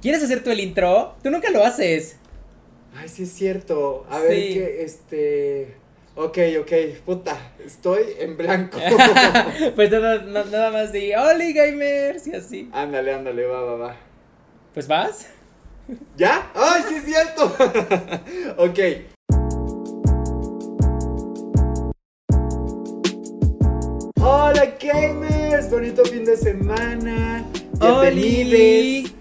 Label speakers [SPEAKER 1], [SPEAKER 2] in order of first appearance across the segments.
[SPEAKER 1] ¿Quieres hacer tú el intro? Tú nunca lo haces.
[SPEAKER 2] Ay, sí es cierto. A ver, que este. Ok, ok, puta, estoy en blanco.
[SPEAKER 1] pues nada, nada más di, hola gamers y así.
[SPEAKER 2] Ándale, ándale, va, va, va.
[SPEAKER 1] Pues vas.
[SPEAKER 2] ¿Ya? ¡Ay, sí es cierto! ok. Hola gamers, bonito fin de semana. Bienvenidos.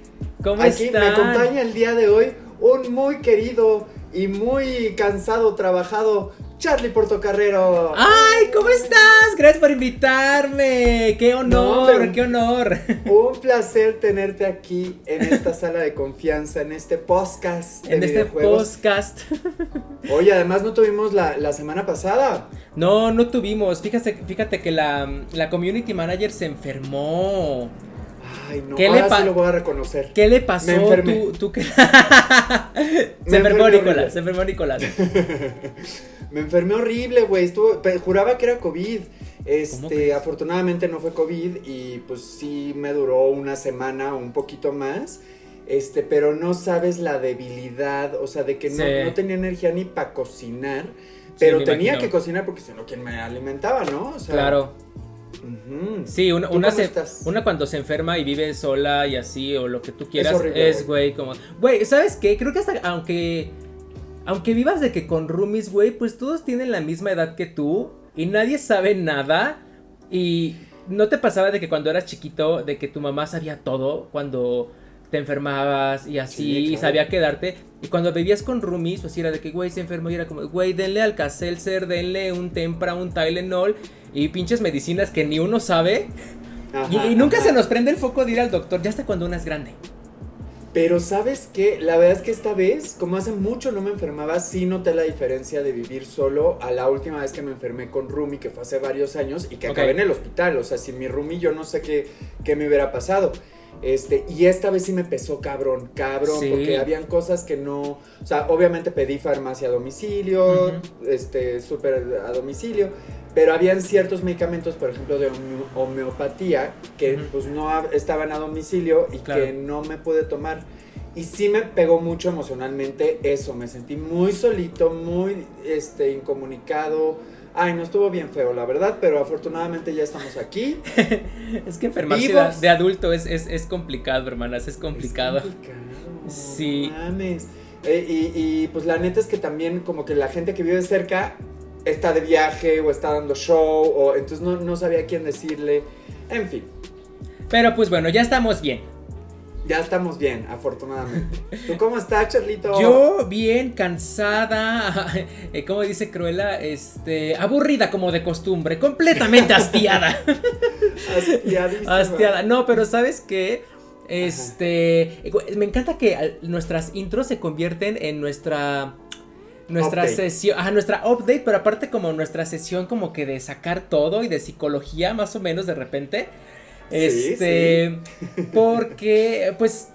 [SPEAKER 1] ¿Cómo
[SPEAKER 2] Aquí me acompaña el día de hoy un muy querido y muy cansado, trabajado Charlie Portocarrero.
[SPEAKER 1] ¡Ay! ¿Cómo estás? Gracias por invitarme. ¡Qué honor! ¡Qué honor!
[SPEAKER 2] Un placer tenerte aquí en esta sala de confianza, en este podcast.
[SPEAKER 1] en este podcast.
[SPEAKER 2] Oye, además no tuvimos la, semana pasada.
[SPEAKER 1] No, no tuvimos. Fíjate, fíjate que la, la community manager se enfermó.
[SPEAKER 2] Ay, no, ¿Qué ahora le sí lo voy a reconocer.
[SPEAKER 1] ¿Qué le pasó? Me ¿Tú, se enfermó Nicolás, se enfermó Nicolás.
[SPEAKER 2] me enfermé horrible, güey. Juraba que era COVID. Este, afortunadamente no fue COVID y pues sí me duró una semana o un poquito más. Este, pero no sabes la debilidad, o sea, de que no, tenía energía ni para cocinar, pero tenía que cocinar porque si no, ¿quién me alimentaba, no? O
[SPEAKER 1] sea, claro. Sí, una, una, cuando se enferma y vive sola y así, o lo que tú quieras, es, güey, como... Güey, ¿sabes qué? Creo que hasta, aunque... Aunque vivas de que con roomies, güey, pues todos tienen la misma edad que tú y nadie sabe nada y... ¿No te pasaba de que cuando eras chiquito, de que tu mamá sabía todo cuando te enfermabas y así, y sabía quedarte. Y cuando vivías con roomies, pues era de que, güey, se enfermó y era como, güey, denle al Alka-Seltzer, denle un Tempra, un Tylenol y pinches medicinas que ni uno sabe. y, nunca se nos prende el foco de ir al doctor, ya hasta cuando uno es grande.
[SPEAKER 2] Pero sabes que la verdad es que esta vez, como hace mucho no me enfermaba, sí noté la diferencia de vivir solo a la última vez que me enfermé con Rumi, que fue hace varios años y que acabé en el hospital. O sea, sin mi Rumi yo no sé qué, qué me hubiera pasado. Este, y esta vez sí me pesó cabrón, cabrón, porque habían cosas que no, o sea, obviamente pedí farmacia a domicilio, este, súper a domicilio, pero habían ciertos medicamentos, por ejemplo, de homeopatía, que pues no estaban a domicilio y que no me pude tomar. Y sí me pegó mucho emocionalmente eso, me sentí muy solito, muy, este, incomunicado, Ay, no estuvo bien feo, la verdad, pero afortunadamente ya estamos aquí.
[SPEAKER 1] es que enfermarse de adulto es, es, complicado, hermanas, es complicado. Es complicado. Sí.
[SPEAKER 2] Mames. Eh, y, pues la neta es que también como que la gente que vive cerca está de viaje o está dando show, o entonces no, no sabía quién decirle. En fin.
[SPEAKER 1] Pero pues bueno, ya estamos bien.
[SPEAKER 2] Ya estamos bien, afortunadamente. ¿Tú cómo estás, Charlito?
[SPEAKER 1] Yo bien, cansada, eh, como dice Cruella, este, aburrida como de costumbre, completamente hastiada.
[SPEAKER 2] Hastiadísima.
[SPEAKER 1] Hastiada. No, pero ¿sabes qué? Este, me encanta que nuestras intros se convierten en nuestra nuestra sesión, ajá, nuestra update, pero aparte como nuestra sesión como que de sacar todo y de psicología más o menos de repente. Este, porque, pues,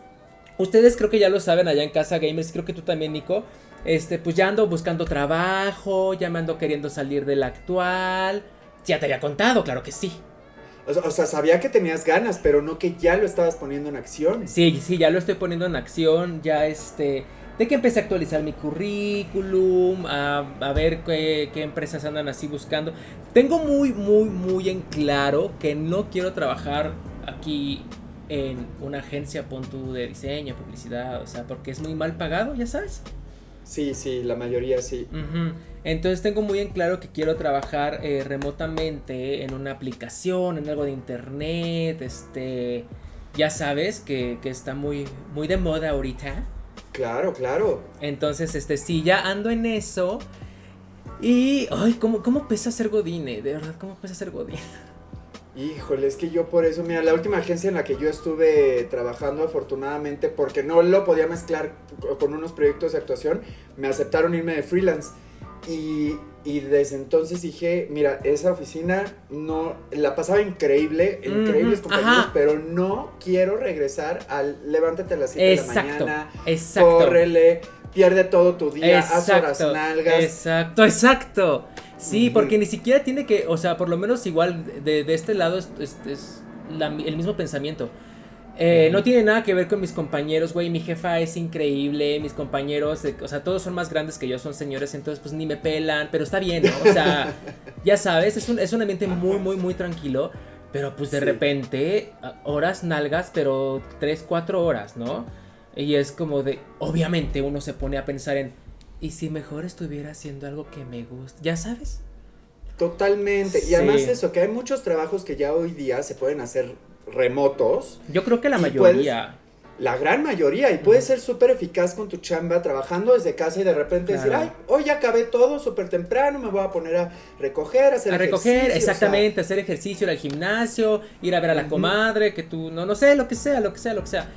[SPEAKER 1] ustedes creo que ya lo saben allá en casa gamers, creo que tú también, Nico. Este, pues ya ando buscando trabajo, ya me ando queriendo salir del actual. Ya te había contado, claro que sí.
[SPEAKER 2] O sea, sabía que tenías ganas, pero no que ya lo estabas poniendo en acción.
[SPEAKER 1] Sí, sí, ya lo estoy poniendo en acción, ya este de que empecé a actualizar mi currículum, a, ver qué, empresas andan así buscando. Tengo muy, muy, muy en claro que no quiero trabajar aquí en una agencia, punto de diseño, publicidad, o sea, porque es muy mal pagado, ya sabes.
[SPEAKER 2] Sí, sí, la mayoría sí.
[SPEAKER 1] Entonces tengo muy en claro que quiero trabajar eh, remotamente en una aplicación, en algo de internet, este, ya sabes que, que está muy, muy de moda ahorita.
[SPEAKER 2] Claro, claro.
[SPEAKER 1] Entonces, este, sí, ya ando en eso. Y, ay, ¿cómo, cómo pesa ser Godine? De verdad, ¿cómo pesa ser Godine?
[SPEAKER 2] Híjole, es que yo por eso, mira, la última agencia en la que yo estuve trabajando, afortunadamente, porque no lo podía mezclar con unos proyectos de actuación, me aceptaron irme de freelance. Y, desde entonces dije, mira, esa oficina no la pasaba increíble, increíbles compañeros, pero no quiero regresar al levántate a las 7 de la mañana, exacto. córrele, pierde todo tu día, haz horas nalgas.
[SPEAKER 1] Exacto, exacto. Sí, porque ni siquiera tiene que, o sea, por lo menos igual de, este lado es, el mismo pensamiento. Eh, no tiene nada que ver con mis compañeros, güey. Mi jefa es increíble. Mis compañeros, o sea, todos son más grandes que yo, son señores, entonces pues ni me pelan. Pero está bien, ¿no? O sea, ya sabes, es un, es un ambiente muy, muy, muy tranquilo. Pero pues de repente, horas nalgas, pero 3, 4 horas, ¿no? Y es como de, obviamente uno se pone a pensar en, ¿y si mejor estuviera haciendo algo que me gusta? Ya sabes.
[SPEAKER 2] Totalmente. Y además eso, que hay muchos trabajos que ya hoy día se pueden hacer remotos.
[SPEAKER 1] Yo creo que la mayoría.
[SPEAKER 2] la gran mayoría. Y puedes ser súper eficaz con tu chamba, trabajando desde casa y de repente decir, ay, hoy ya acabé todo súper temprano, me voy a poner a recoger, a hacer
[SPEAKER 1] A recoger, exactamente, hacer ejercicio, ir al gimnasio, ir a ver a la comadre, que tú, no, no sé, lo que sea, lo que sea, lo que sea.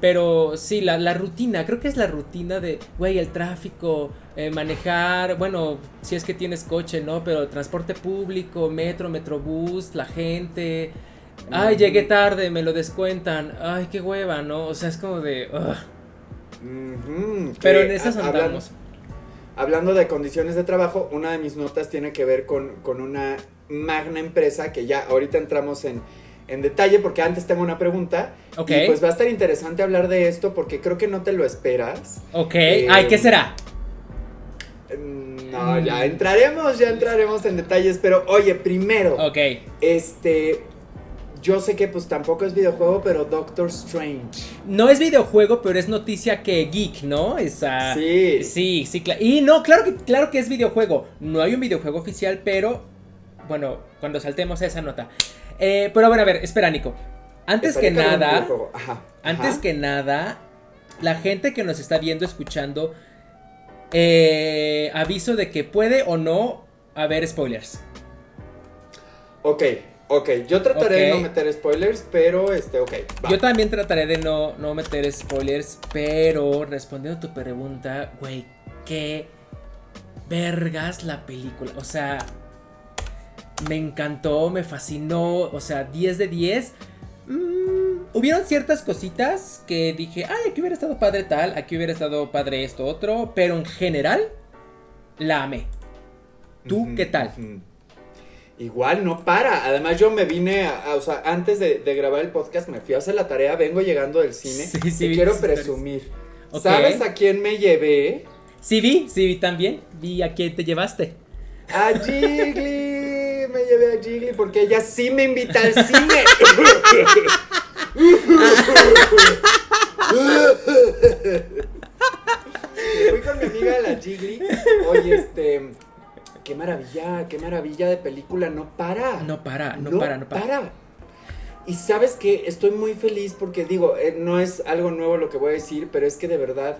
[SPEAKER 1] Pero sí, la, la rutina, creo que es la rutina de, güey, el tráfico, eh, manejar, bueno, si es que tienes coche, ¿no? Pero transporte público, metro, metrobús, la gente. Ay, llegué tarde, me lo descuentan. Ay, qué hueva, ¿no? O sea, es como de... Pero en esas andamos.
[SPEAKER 2] Hablando, de condiciones de trabajo, una de mis notas tiene que ver con, con una magna empresa que ya ahorita entramos en, en detalle porque antes tengo una pregunta. Ok. Y pues va a estar interesante hablar de esto porque creo que no te lo esperas.
[SPEAKER 1] Ok. Ay, ¿qué será?
[SPEAKER 2] Mm, no, ya entraremos, ya entraremos en detalles, pero oye, primero.
[SPEAKER 1] Ok.
[SPEAKER 2] Este, yo sé que pues tampoco es videojuego, pero Doctor Strange.
[SPEAKER 1] No es videojuego, pero es noticia que geek, ¿no? Esa...
[SPEAKER 2] Sí.
[SPEAKER 1] Sí, sí, claro. Y no, claro que, claro que es videojuego. No hay un videojuego oficial, pero bueno, cuando saltemos a esa nota. Eh, pero bueno, a ver, espera, Nico. Antes que nada, antes que nada, la gente que nos está viendo, escuchando, eh, aviso de que puede o no haber spoilers.
[SPEAKER 2] Ok, Ok, yo trataré de no meter spoilers, pero este, ok.
[SPEAKER 1] Yo también trataré de no, no meter spoilers, pero respondiendo a tu pregunta, güey, qué vergas la película. O sea, me encantó, me fascinó, o sea, 10 de 10. Mm, hubieron ciertas cositas que dije, ay, aquí hubiera estado padre tal, aquí hubiera estado padre esto otro, pero en general, la amé. ¿Tú qué tal?
[SPEAKER 2] Igual no para. Además, yo me vine, a, o sea, antes de, grabar el podcast, me fui a hacer la tarea, vengo llegando del cine sí, y quiero presumir. ¿Sabes a quién me llevé?
[SPEAKER 1] Sí, vi, sí, vi también. Vi a quién te llevaste.
[SPEAKER 2] A Jiggly. me llevé a Jiggly porque ella sí me invita al cine. fui con mi amiga la Jiggly. Oye, este qué maravilla, qué maravilla de película, no para.
[SPEAKER 1] No para, no, para, no para.
[SPEAKER 2] Y sabes que estoy muy feliz porque digo, eh, no es algo nuevo lo que voy a decir, pero es que de verdad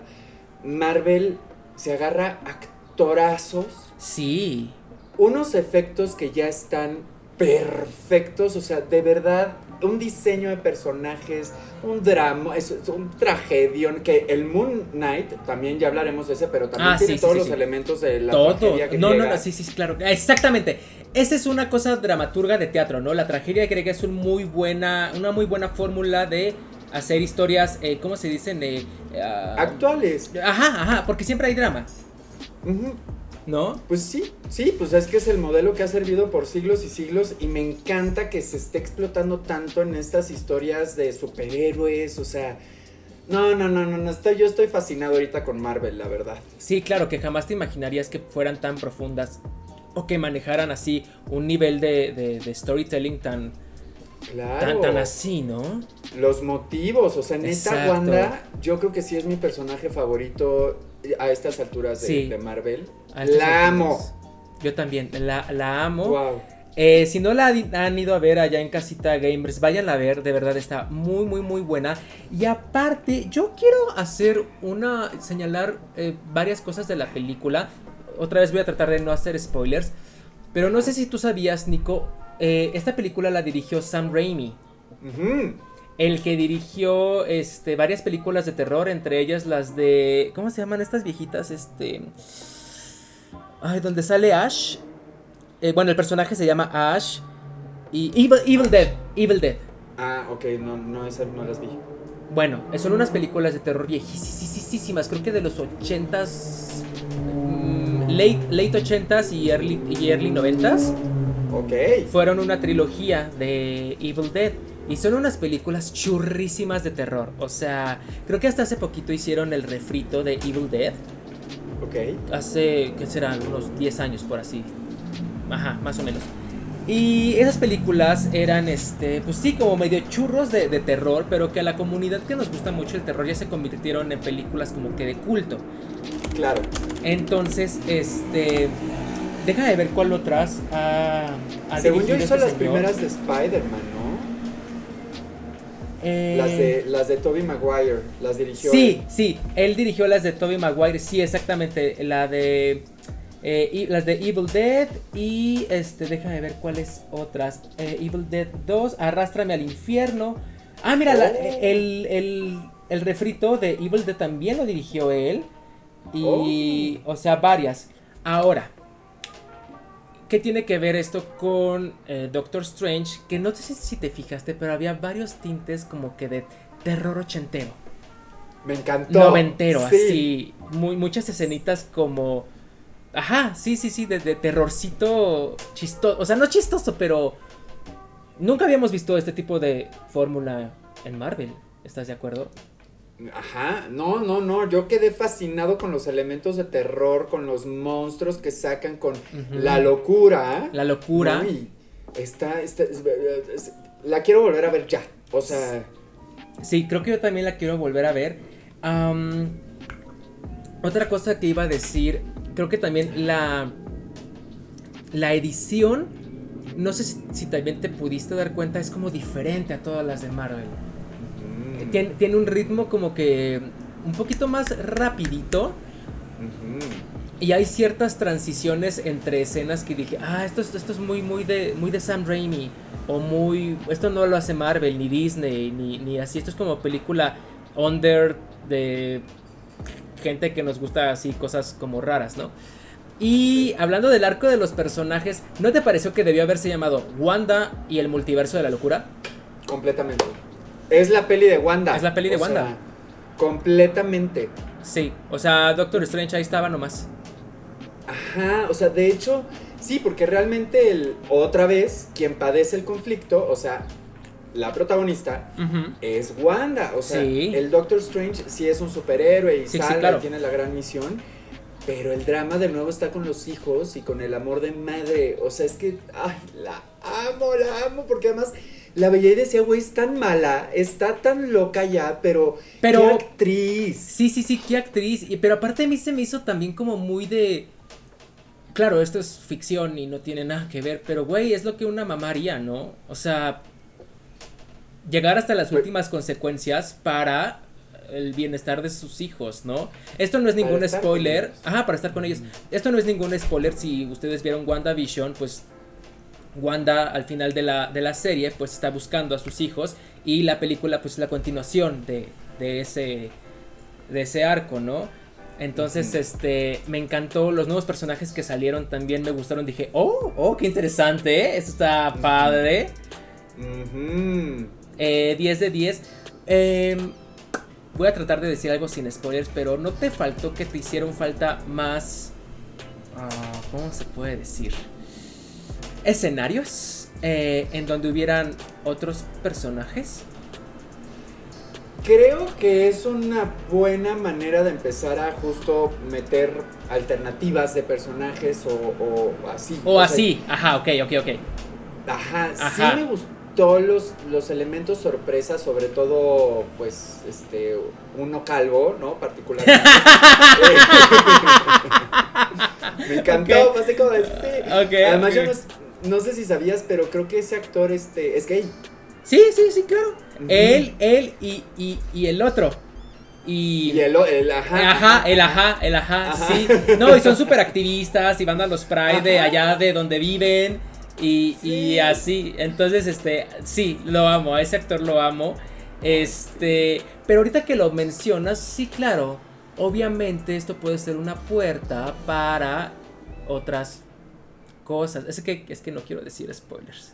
[SPEAKER 2] Marvel se agarra actorazos.
[SPEAKER 1] Sí.
[SPEAKER 2] Unos efectos que ya están perfectos, o sea, de verdad, un diseño de personajes, un drama, es, un tragedio, que el Moon Knight, también ya hablaremos de ese, pero también ah, tiene todos los elementos de la tragedia que
[SPEAKER 1] No, no, no, sí, sí, claro, exactamente. Esa es una cosa dramaturga de teatro, ¿no? La tragedia que es un muy buena, una muy buena fórmula de hacer historias, eh, ¿cómo se dicen? Eh,
[SPEAKER 2] ah, Actuales.
[SPEAKER 1] Ajá, ajá, porque siempre hay drama. ¿No?
[SPEAKER 2] Pues sí, sí, pues es que es el modelo que ha servido por siglos y siglos y me encanta que se esté explotando tanto en estas historias de superhéroes, o sea, no, no, no, no, no estoy, yo estoy fascinado ahorita con Marvel, la verdad.
[SPEAKER 1] Sí, claro, que jamás te imaginarías que fueran tan profundas o que manejaran así un nivel de, de, storytelling tan, Claro. Tan, así, ¿no?
[SPEAKER 2] Los motivos, o sea, neta Wanda, yo creo que sí es mi personaje favorito a estas alturas de, Marvel. La amo.
[SPEAKER 1] Yo también, la, amo. Eh, si no la han ido a ver allá en Casita Gamers, vayan a ver, de verdad está muy, muy, muy buena. Y aparte, yo quiero hacer una, señalar eh, varias cosas de la película. Otra vez voy a tratar de no hacer spoilers. Pero no sé si tú sabías, Nico, eh, esta película la dirigió Sam Raimi el que dirigió este, varias películas de terror, entre ellas las de... ¿Cómo se llaman estas viejitas? Este... Ay, donde sale Ash. Eh, bueno, el personaje se llama Ash. Y Evil, Evil Dead. Evil Dead.
[SPEAKER 2] Ah, ok, no, no, no las vi.
[SPEAKER 1] Bueno, son unas películas de terror viejísimas, creo que de los 80s, mm, late, late 80s y early, y early 90s.
[SPEAKER 2] Ok.
[SPEAKER 1] Fueron una trilogía de Evil Dead. Y son unas películas churrísimas de terror. O sea, creo que hasta hace poquito hicieron el refrito de Evil Dead.
[SPEAKER 2] Ok.
[SPEAKER 1] Hace, ¿qué serán? Unos 10 años por así. Ajá, más o menos. Y esas películas eran, este, pues sí, como medio churros de, de, terror, pero que a la comunidad que nos gusta mucho el terror ya se convirtieron en películas como que de culto.
[SPEAKER 2] Claro.
[SPEAKER 1] Entonces, este, déjame ver cuál otras ha,
[SPEAKER 2] Según yo hizo este las primeras de Spider-Man, ¿no? Eh, las de las de Tobey Maguire, las dirigió.
[SPEAKER 1] Sí, sí, él dirigió las de Tobey Maguire, sí, exactamente, la de eh, las de Evil Dead y este, déjame ver cuáles otras. Eh, Evil Dead 2, Arrástrame al infierno. Ah, mira, oh. el, el, el, refrito de Evil Dead también lo dirigió él. Y, oh. o sea, varias. Ahora, ¿qué tiene que ver esto con eh, Doctor Strange? Que no sé si te fijaste, pero había varios tintes como que de terror ochentero.
[SPEAKER 2] Me encantó.
[SPEAKER 1] Noventero, así. Muy, muchas escenitas como Ajá, sí, sí, sí, de, terrorcito chistoso. O sea, no chistoso, pero nunca habíamos visto este tipo de fórmula en Marvel. ¿Estás de acuerdo?
[SPEAKER 2] Ajá, no, no, no, yo quedé fascinado con los elementos de terror, con los monstruos que sacan, con la locura.
[SPEAKER 1] La locura.
[SPEAKER 2] está, está, la quiero volver a ver ya, o sea...
[SPEAKER 1] Sí, creo que yo también la quiero volver a ver. otra cosa que iba a decir creo que también la, la edición, no sé si, también te pudiste dar cuenta, es como diferente a todas las de Marvel. Tiene, un ritmo como que un poquito más rapidito. Y hay ciertas transiciones entre escenas que dije, ah, esto, esto es muy, muy de, muy de Sam Raimi. O muy, esto no lo hace Marvel, ni Disney, ni, ni así. Esto es como película under de gente que nos gusta así cosas como raras, ¿no? Y hablando del arco de los personajes, ¿no te pareció que debió haberse llamado Wanda y el multiverso de la locura?
[SPEAKER 2] Completamente. Es la peli de Wanda.
[SPEAKER 1] Es la peli de Wanda.
[SPEAKER 2] completamente.
[SPEAKER 1] Sí, o sea, Doctor Strange ahí estaba nomás.
[SPEAKER 2] Ajá, o sea, de hecho, sí, porque realmente el, otra vez, quien padece el conflicto, o sea, la protagonista es Wanda. O sea, el Doctor Strange sí es un superhéroe y sale y tiene la gran misión. Pero el drama de nuevo está con los hijos y con el amor de madre. O sea, es que, ay, la amo, la amo. Porque además la veía y decía, güey, es tan mala, está tan loca ya, pero,
[SPEAKER 1] pero
[SPEAKER 2] qué actriz.
[SPEAKER 1] Sí, sí, sí, qué actriz. Y, pero aparte a mí se me hizo también como muy de... Claro, esto es ficción y no tiene nada que ver, pero güey, es lo que una mamá haría, ¿no? O sea, llegar hasta las últimas consecuencias para el bienestar de sus hijos, ¿no? Esto no es ningún spoiler. Ajá, para estar con ellos. Esto no es ningún spoiler. Si ustedes vieron WandaVision, pues Wanda al final de la, de la serie, pues está buscando a sus hijos. Y la película, pues es la continuación de, de, ese, de ese arco, ¿no? Entonces, este, me encantó. Los nuevos personajes que salieron también me gustaron. Dije, oh, oh, qué interesante, ¿eh? Esto está padre. 10 eh, de 10. Em, voy a tratar de decir algo sin spoilers, pero ¿no te faltó que te hicieron falta más... Ah, ¿Cómo se puede decir? Escenarios eh, en donde hubieran otros personajes.
[SPEAKER 2] Creo que es una buena manera de empezar a justo meter alternativas de personajes o, así.
[SPEAKER 1] O, así, ajá, ok, ok, ok.
[SPEAKER 2] Ajá, sí me gustó los, los, elementos sorpresa, sobre todo, pues, este, uno calvo, ¿no? Particularmente. Me encantó, así como de Además, yo no, sé si sabías, pero creo que ese actor este, es gay.
[SPEAKER 1] Sí, sí, sí, claro. Él, él y, y, y el otro. Y,
[SPEAKER 2] y el, el, ajá.
[SPEAKER 1] Ajá, el ajá, el ajá, sí. No, y son súper activistas y van a los Pride de allá de donde viven. Y, así, entonces, este, sí, lo amo, a ese actor lo amo. Este, pero ahorita que lo mencionas, sí, claro, obviamente esto puede ser una puerta para otras cosas. Es que, es que no quiero decir spoilers.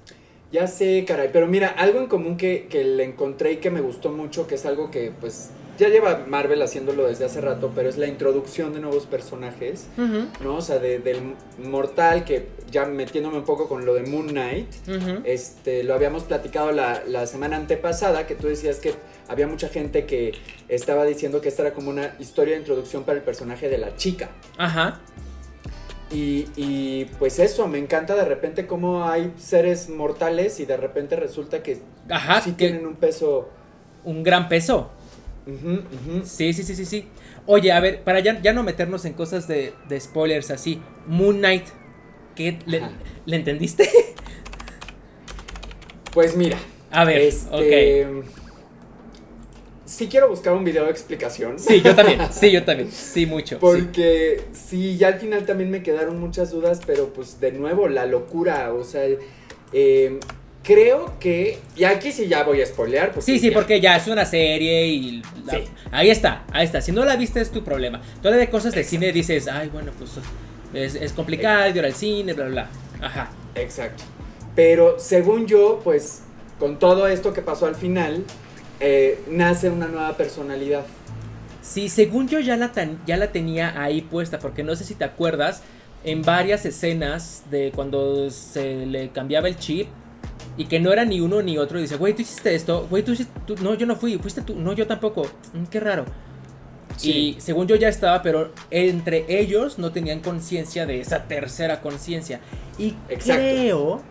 [SPEAKER 2] Ya sé, caray, pero mira, algo en común que, que le encontré y que me gustó mucho, que es algo que pues ya lleva Marvel haciéndolo desde hace rato, pero es la introducción de nuevos personajes, ¿no? O sea, del mortal, que ya metiéndome un poco con lo de Moon Knight, este, lo habíamos platicado la, la semana antepasada, que tú decías que había mucha gente que estaba diciendo que esta era como una historia de introducción para el personaje de la chica.
[SPEAKER 1] Ajá.
[SPEAKER 2] Y, pues eso, me encanta de repente cómo hay seres mortales y de repente resulta que
[SPEAKER 1] Ajá,
[SPEAKER 2] sí tienen un peso.
[SPEAKER 1] Un gran peso. Sí, sí, sí, sí, sí. Oye, a ver, para ya, ya no meternos en cosas de, spoilers así, Moon Knight, ¿qué le, entendiste?
[SPEAKER 2] Pues mira.
[SPEAKER 1] A ver, este,
[SPEAKER 2] Sí quiero buscar un video de explicación.
[SPEAKER 1] Sí, yo también, sí, yo también, sí, mucho.
[SPEAKER 2] Porque sí. ya al final también me quedaron muchas dudas, pero pues de nuevo, la locura, o sea, eh, creo que. Y aquí sí ya voy a spoilear.
[SPEAKER 1] Sí, sí, porque ya es una serie y. Ahí está, ahí está. Si no la viste es tu problema. Todavía de cosas de cine dices, ay, bueno, pues es, es complicado ir al cine, bla, bla, bla. Ajá.
[SPEAKER 2] Exacto. Pero según yo, pues con todo esto que pasó al final, eh, nace una nueva personalidad.
[SPEAKER 1] Sí, según yo ya la, ya la tenía ahí puesta, porque no sé si te acuerdas, en varias escenas de cuando se le cambiaba el chip, y que no era ni uno ni otro. Y dice, güey, tú hiciste esto, güey, tú hiciste, no, yo no fui, fuiste tú, no, yo tampoco. Mm, qué raro. Y según yo ya estaba, pero entre ellos no tenían conciencia de esa tercera conciencia. Y creo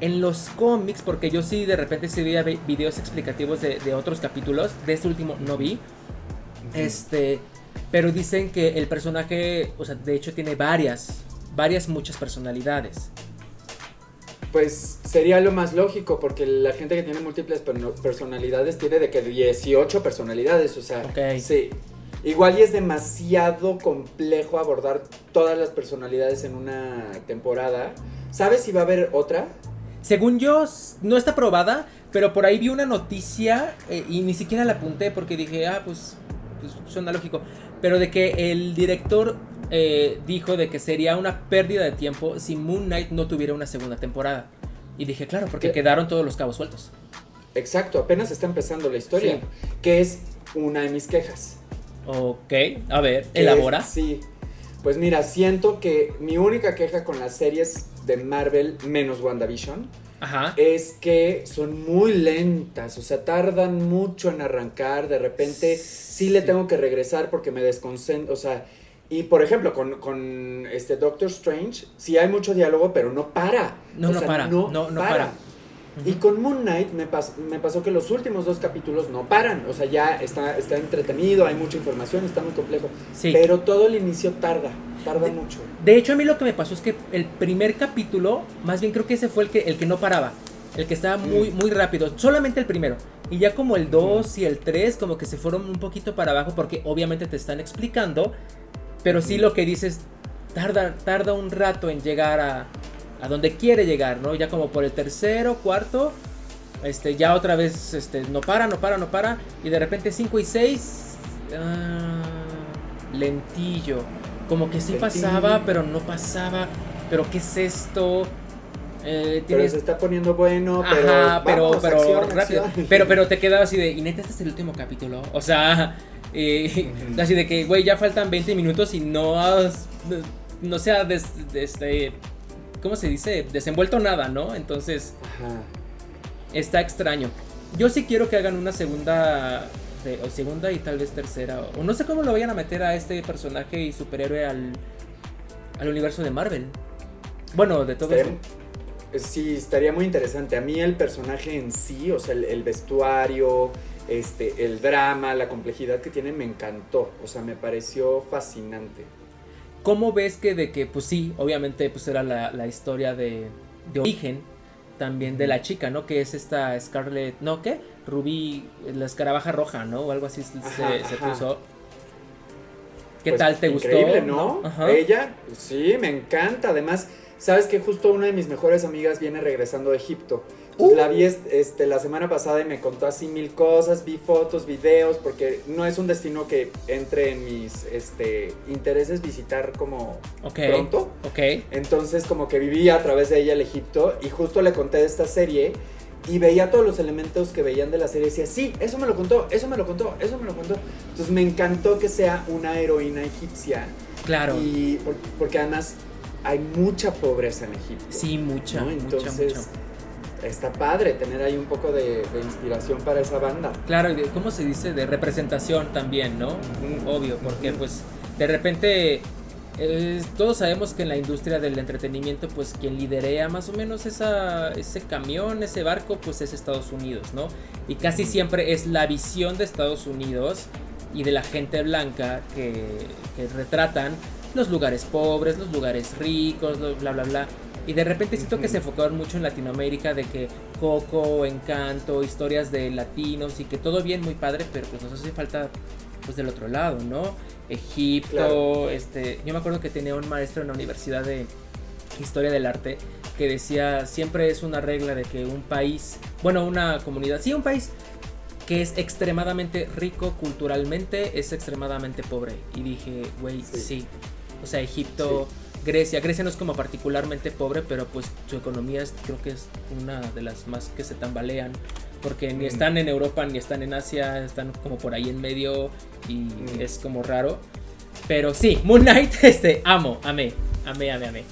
[SPEAKER 1] en los cómics, porque yo sí de repente sí veía videos explicativos de, otros capítulos, de este último no vi. Este, pero dicen que el personaje, o sea, de hecho tiene varias, varias, muchas personalidades
[SPEAKER 2] pues sería lo más lógico, porque la gente que tiene múltiples personalidades tiene de que 18 personalidades, o sea, sí. Igual y es demasiado complejo abordar todas las personalidades en una temporada. ¿Sabes si va a haber otra?
[SPEAKER 1] Según yo, no está probada, pero por ahí vi una noticia eh, y ni siquiera la apunté porque dije, ah, pues, pues suena lógico. Pero de que el director eh, dijo de que sería una pérdida de tiempo si Moon Knight no tuviera una segunda temporada. Y dije, claro, porque quedaron todos los cabos sueltos.
[SPEAKER 2] Exacto, apenas está empezando la historia, que es una de mis quejas.
[SPEAKER 1] Ok, a ver, elabora.
[SPEAKER 2] sí, pues mira, siento que mi única queja con las series de Marvel, menos WandaVision, es que son muy lentas, o sea, tardan mucho en arrancar, de repente sí, le tengo que regresar porque me desconcentro, o sea, y por ejemplo, con, este Doctor Strange, sí hay mucho diálogo, pero no para.
[SPEAKER 1] No, no, para. no, no, para.
[SPEAKER 2] Y con Moon Knight me, me pasó que los últimos dos capítulos no paran. O sea, ya está, está entretenido, hay mucha información, está muy complejo. Sí. Pero todo el inicio tarda, tarda mucho.
[SPEAKER 1] De hecho, a mí lo que me pasó es que el primer capítulo, más bien creo que ese fue el que, el que no paraba. El que estaba muy, mm. muy rápido. Solamente el primero. Y ya como el 2 y el 3 como que se fueron un poquito para abajo porque obviamente te están explicando pero sí lo que dices, tarda, tarda un rato en llegar a, a donde quiere llegar, ¿no? Ya como por el tercero, cuarto, este, ya otra vez, este, no para, no para, no para. Y de repente 5 y 6, ah, lentillo. Como que sí pasaba, pero no pasaba. Pero ¿qué es esto?
[SPEAKER 2] Eh, pero se está poniendo bueno, pero,
[SPEAKER 1] pero, pero rápido. Pero, pero te quedaba así de, y neta, este es el último capítulo. O sea, eh, así de que, güey, ya faltan 20 minutos y no no se ha, este, ¿cómo se dice? Desenvuelto nada, ¿no? Entonces, está extraño. Yo sí quiero que hagan una segunda, o segunda y tal vez tercera, o no sé cómo lo vayan a meter a este personaje y superhéroe al, al universo de Marvel. Bueno, de todo esto.
[SPEAKER 2] Sí, estaría muy interesante. A mí el personaje en sí, o sea, el vestuario, este, el drama, la complejidad que tiene me encantó, o sea, me pareció fascinante.
[SPEAKER 1] ¿Cómo ves que de que, pues sí, obviamente pues era la, historia de, de, origen también de la chica, ¿no? Que es esta Scarlett, ¿no? ¿Qué? Rubí, la escarabaja roja, ¿no? O algo así se, puso. ¿Qué pues tal? ¿Te
[SPEAKER 2] increíble, gustó? ¿no? Ella, sí, me encanta. Además, sabes que justo una de mis mejores amigas viene regresando de Egipto. La vi este, la semana pasada y me contó así mil cosas, vi fotos, videos, porque no es un destino que entre en mis este, intereses visitar como pronto.
[SPEAKER 1] Ok.
[SPEAKER 2] Entonces como que viví a través de ella el Egipto y justo le conté de esta serie y veía todos los elementos que veían de la serie y decía, sí, eso me lo contó, eso me lo contó, eso me lo contó. Entonces me encantó que sea una heroína egipcia.
[SPEAKER 1] Claro.
[SPEAKER 2] Y porque además hay mucha pobreza en Egipto.
[SPEAKER 1] Sí, mucha. Entonces, mucha,
[SPEAKER 2] está padre tener ahí un poco de, inspiración para esa banda.
[SPEAKER 1] Claro, ¿cómo se dice? De representación también, ¿no? Obvio, porque pues de repente todos sabemos que en la industria del entretenimiento, pues quien liderea más o menos esa, ese camión, ese barco, pues es Estados Unidos, ¿no? Y casi siempre es la visión de Estados Unidos y de la gente blanca que, que retratan los lugares pobres, los lugares ricos, bla, bla, bla. Y de repente siento que se enfocaron mucho en Latinoamérica de que Coco, Encanto, historias de latinos y que todo bien, muy padre, pero pues nos hace falta pues del otro lado, ¿no? Egipto, este, yo me acuerdo que tenía un maestro en la Universidad de Historia del Arte que decía, siempre es una regla de que un país, bueno, una comunidad, sí, un país que es extremadamente rico culturalmente, es extremadamente pobre. Y dije, güey, sí. O sea, Egipto... Grecia. Grecia no es como particularmente pobre, pero pues su economía es, creo que es una de las más que se tambalean. Porque ni mm. están en Europa ni están en Asia, están como por ahí en medio y mm. es como raro. Pero sí, Moon Knight, este, amo, amé, amé, amé, amé.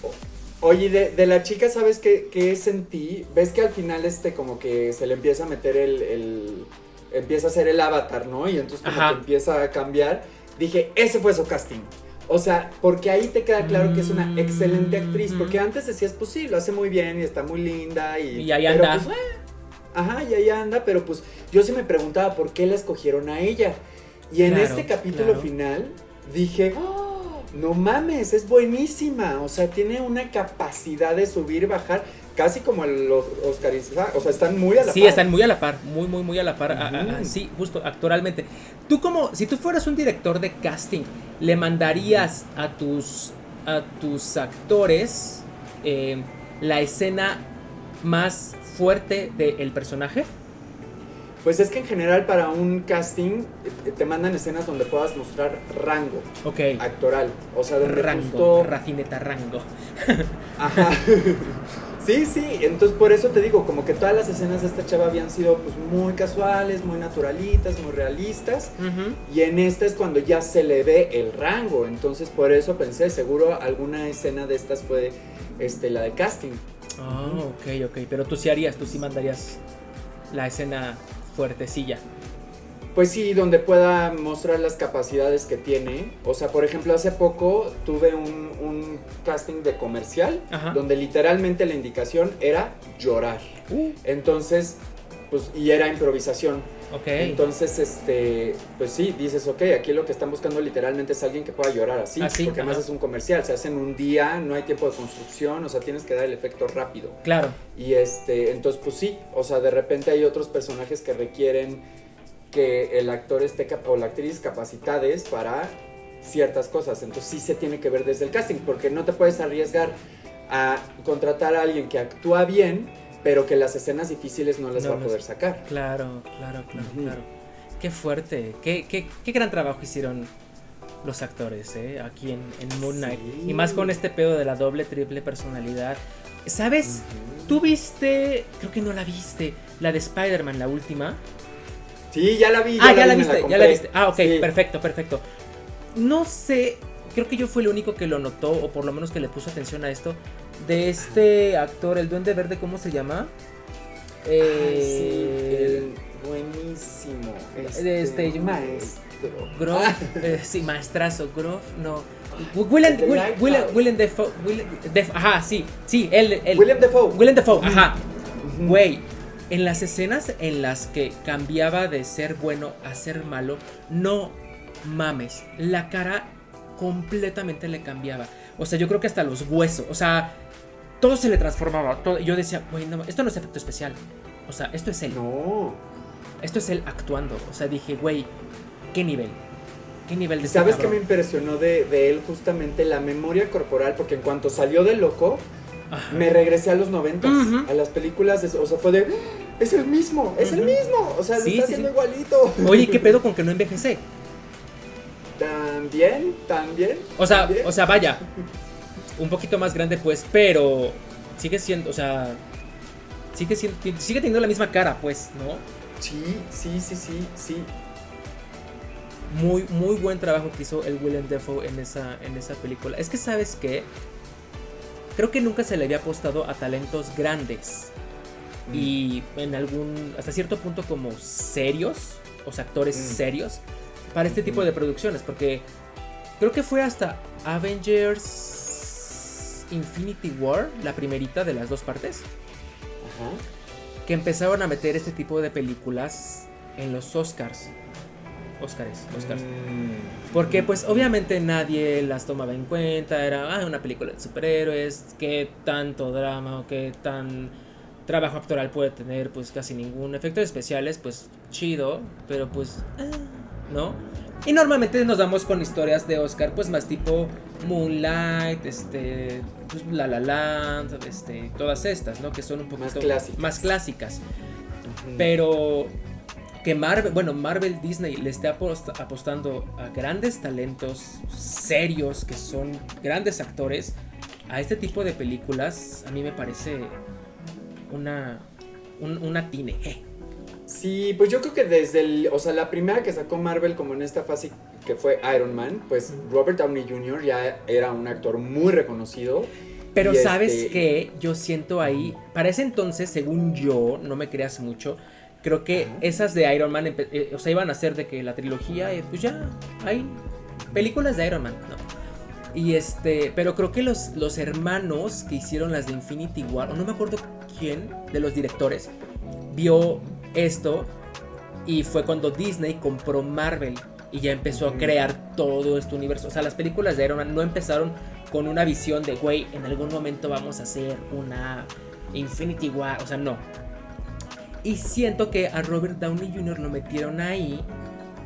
[SPEAKER 2] Oye, de, la chica, ¿sabes qué, qué, sentí? ¿Ves que al final este como que se le empieza a meter el... empieza a ser el avatar, ¿no? Y entonces como que empieza a cambiar. Dije, ese fue su casting. O sea, porque ahí te queda claro que es una excelente actriz. Porque antes decías, pues sí, lo hace muy bien y está muy linda. Y,
[SPEAKER 1] y ahí anda.
[SPEAKER 2] Pues, eh, ajá, y ahí anda. Pero pues yo sí me preguntaba por qué la escogieron a ella. Y en este capítulo final dije, oh, no mames, es buenísima. O sea, tiene una capacidad de subir y bajar casi como los Oscars, o sea, están muy a la par.
[SPEAKER 1] Sí, están muy a la par, muy, muy, muy a la par. sí, justo, actualmente. Tú como, si tú fueras un director de casting, ¿le mandarías a tus, a tus actores eh, la escena más fuerte del personaje?
[SPEAKER 2] Pues es que en general para un casting eh, te mandan escenas donde puedas mostrar rango actoral. O sea, donde
[SPEAKER 1] rango, racineta rango.
[SPEAKER 2] Ajá. Sí, sí, entonces por eso te digo, como que todas las escenas de esta chava habían sido pues muy casuales, muy naturalitas, muy realistas, y en esta es cuando ya se le ve el rango, entonces por eso pensé, seguro alguna escena de estas fue este, la de casting.
[SPEAKER 1] Ah, ok, ok, pero tú sí harías, tú sí mandarías la escena fuertecilla.
[SPEAKER 2] Pues sí, donde pueda mostrar las capacidades que tiene. O sea, por ejemplo, hace poco tuve un, casting de comercial donde literalmente la indicación era llorar. Uh. Entonces, pues, y era improvisación.
[SPEAKER 1] Okay.
[SPEAKER 2] Entonces, este, pues sí, dices, ok, aquí lo que están buscando literalmente es alguien que pueda llorar así, así porque además es un comercial, se hace en un día, no hay tiempo de construcción, o sea, tienes que dar el efecto rápido.
[SPEAKER 1] Claro.
[SPEAKER 2] Y este, entonces, pues sí, o sea, de repente hay otros personajes que requieren que el actor esté o la actriz capacitadas para ciertas cosas. Entonces sí se tiene que ver desde el casting, porque no te puedes arriesgar a contratar a alguien que actúa bien, pero que las escenas difíciles no les va a poder sacar.
[SPEAKER 1] Claro, claro, claro, claro. Qué fuerte, qué, qué, qué, gran trabajo hicieron los actores ¿eh? aquí en, en Moon Knight. Y más con este pedo de la doble, triple personalidad. ¿Sabes? Tú viste, creo que no la viste, la de Spider-Man, la última.
[SPEAKER 2] Sí, ya la vi.
[SPEAKER 1] ah, ya la, viste, ya la viste. Ah, ok, perfecto, perfecto. No sé, creo que yo fui el único que lo notó, o por lo menos que le puso atención a esto, de este actor, el Duende Verde, ¿cómo se llama?
[SPEAKER 2] Eh, buenísimo.
[SPEAKER 1] Este, este maestro. Groff, ah. eh, sí, maestrazo, Groff, no. Willem, Willem, Willem, Defoe, ajá, sí, sí, él, él.
[SPEAKER 2] Willem Defoe.
[SPEAKER 1] Willem Defoe, ajá. Güey, en las escenas en las que cambiaba de ser bueno a ser malo, no mames, la cara completamente le cambiaba. O sea, yo creo que hasta los huesos, o sea, todo se le transformaba. yo decía, güey, no, esto no es efecto especial. O sea, esto es él.
[SPEAKER 2] No.
[SPEAKER 1] Esto es él actuando. O sea, dije, güey, ¿qué nivel? ¿Qué nivel de
[SPEAKER 2] este ¿Sabes qué me impresionó de, de, él justamente? La memoria corporal, porque en cuanto salió de loco, me regresé a los 90, a las películas, o sea, fue de, es el mismo, es el mismo, o sea, lo está haciendo igualito.
[SPEAKER 1] Oye, ¿qué pedo con que no envejece?
[SPEAKER 2] También, también.
[SPEAKER 1] O sea, o sea, vaya, un poquito más grande pues, pero sigue siendo, o sea, sigue, sigue teniendo la misma cara, pues, ¿no?
[SPEAKER 2] Sí, sí, sí, sí, sí.
[SPEAKER 1] Muy, muy buen trabajo que hizo el Willem Dafoe en esa, en esa película. Es que, ¿sabes qué? Creo que nunca se le había apostado a talentos grandes. Mm. Y en algún, hasta cierto punto como serios, o sea, actores mm. serios, para este tipo de producciones. Porque creo que fue hasta Avengers Infinity War, la primerita de las dos partes. Ajá que empezaron a meter este tipo de películas en los Oscars. Oscars, Oscars. Mm. Porque pues obviamente nadie las tomaba en cuenta, era ah, una película de superhéroes, qué tanto drama o qué tan trabajo actoral puede tener, pues casi ningún. Efectos especiales, pues chido, pero pues, ah, ¿no? Y normalmente nos damos con historias de Oscar, pues más tipo Moonlight, este, pues, La La Land, este, todas estas, ¿no? Que son un poquito más clásicas. Más clásicas. Pero que Marvel, bueno, Marvel Disney le esté apostando a grandes talentos serios, que son grandes actores, a este tipo de películas, a mí me parece una, un, una tine.
[SPEAKER 2] Sí, pues yo creo que desde el, o sea, la primera que sacó Marvel como en esta fase que fue Iron Man, pues Robert Downey Jr. ya era un actor muy reconocido.
[SPEAKER 1] Pero sabes este que yo siento ahí, para ese entonces, según yo, no me creas mucho, creo que esas de Iron Man, eh, o sea, iban a ser de que la trilogía, eh, pues ya, hay películas de Iron Man, ¿no? Y este, pero creo que los, los hermanos que hicieron las de Infinity War, o no me acuerdo quién de los directores, vio esto y fue cuando Disney compró Marvel y ya empezó a crear todo este universo. O sea, las películas de Iron Man no empezaron con una visión de, güey, en algún momento vamos a hacer una Infinity War. O sea, no. Y siento que a Robert Downey Jr. lo metieron ahí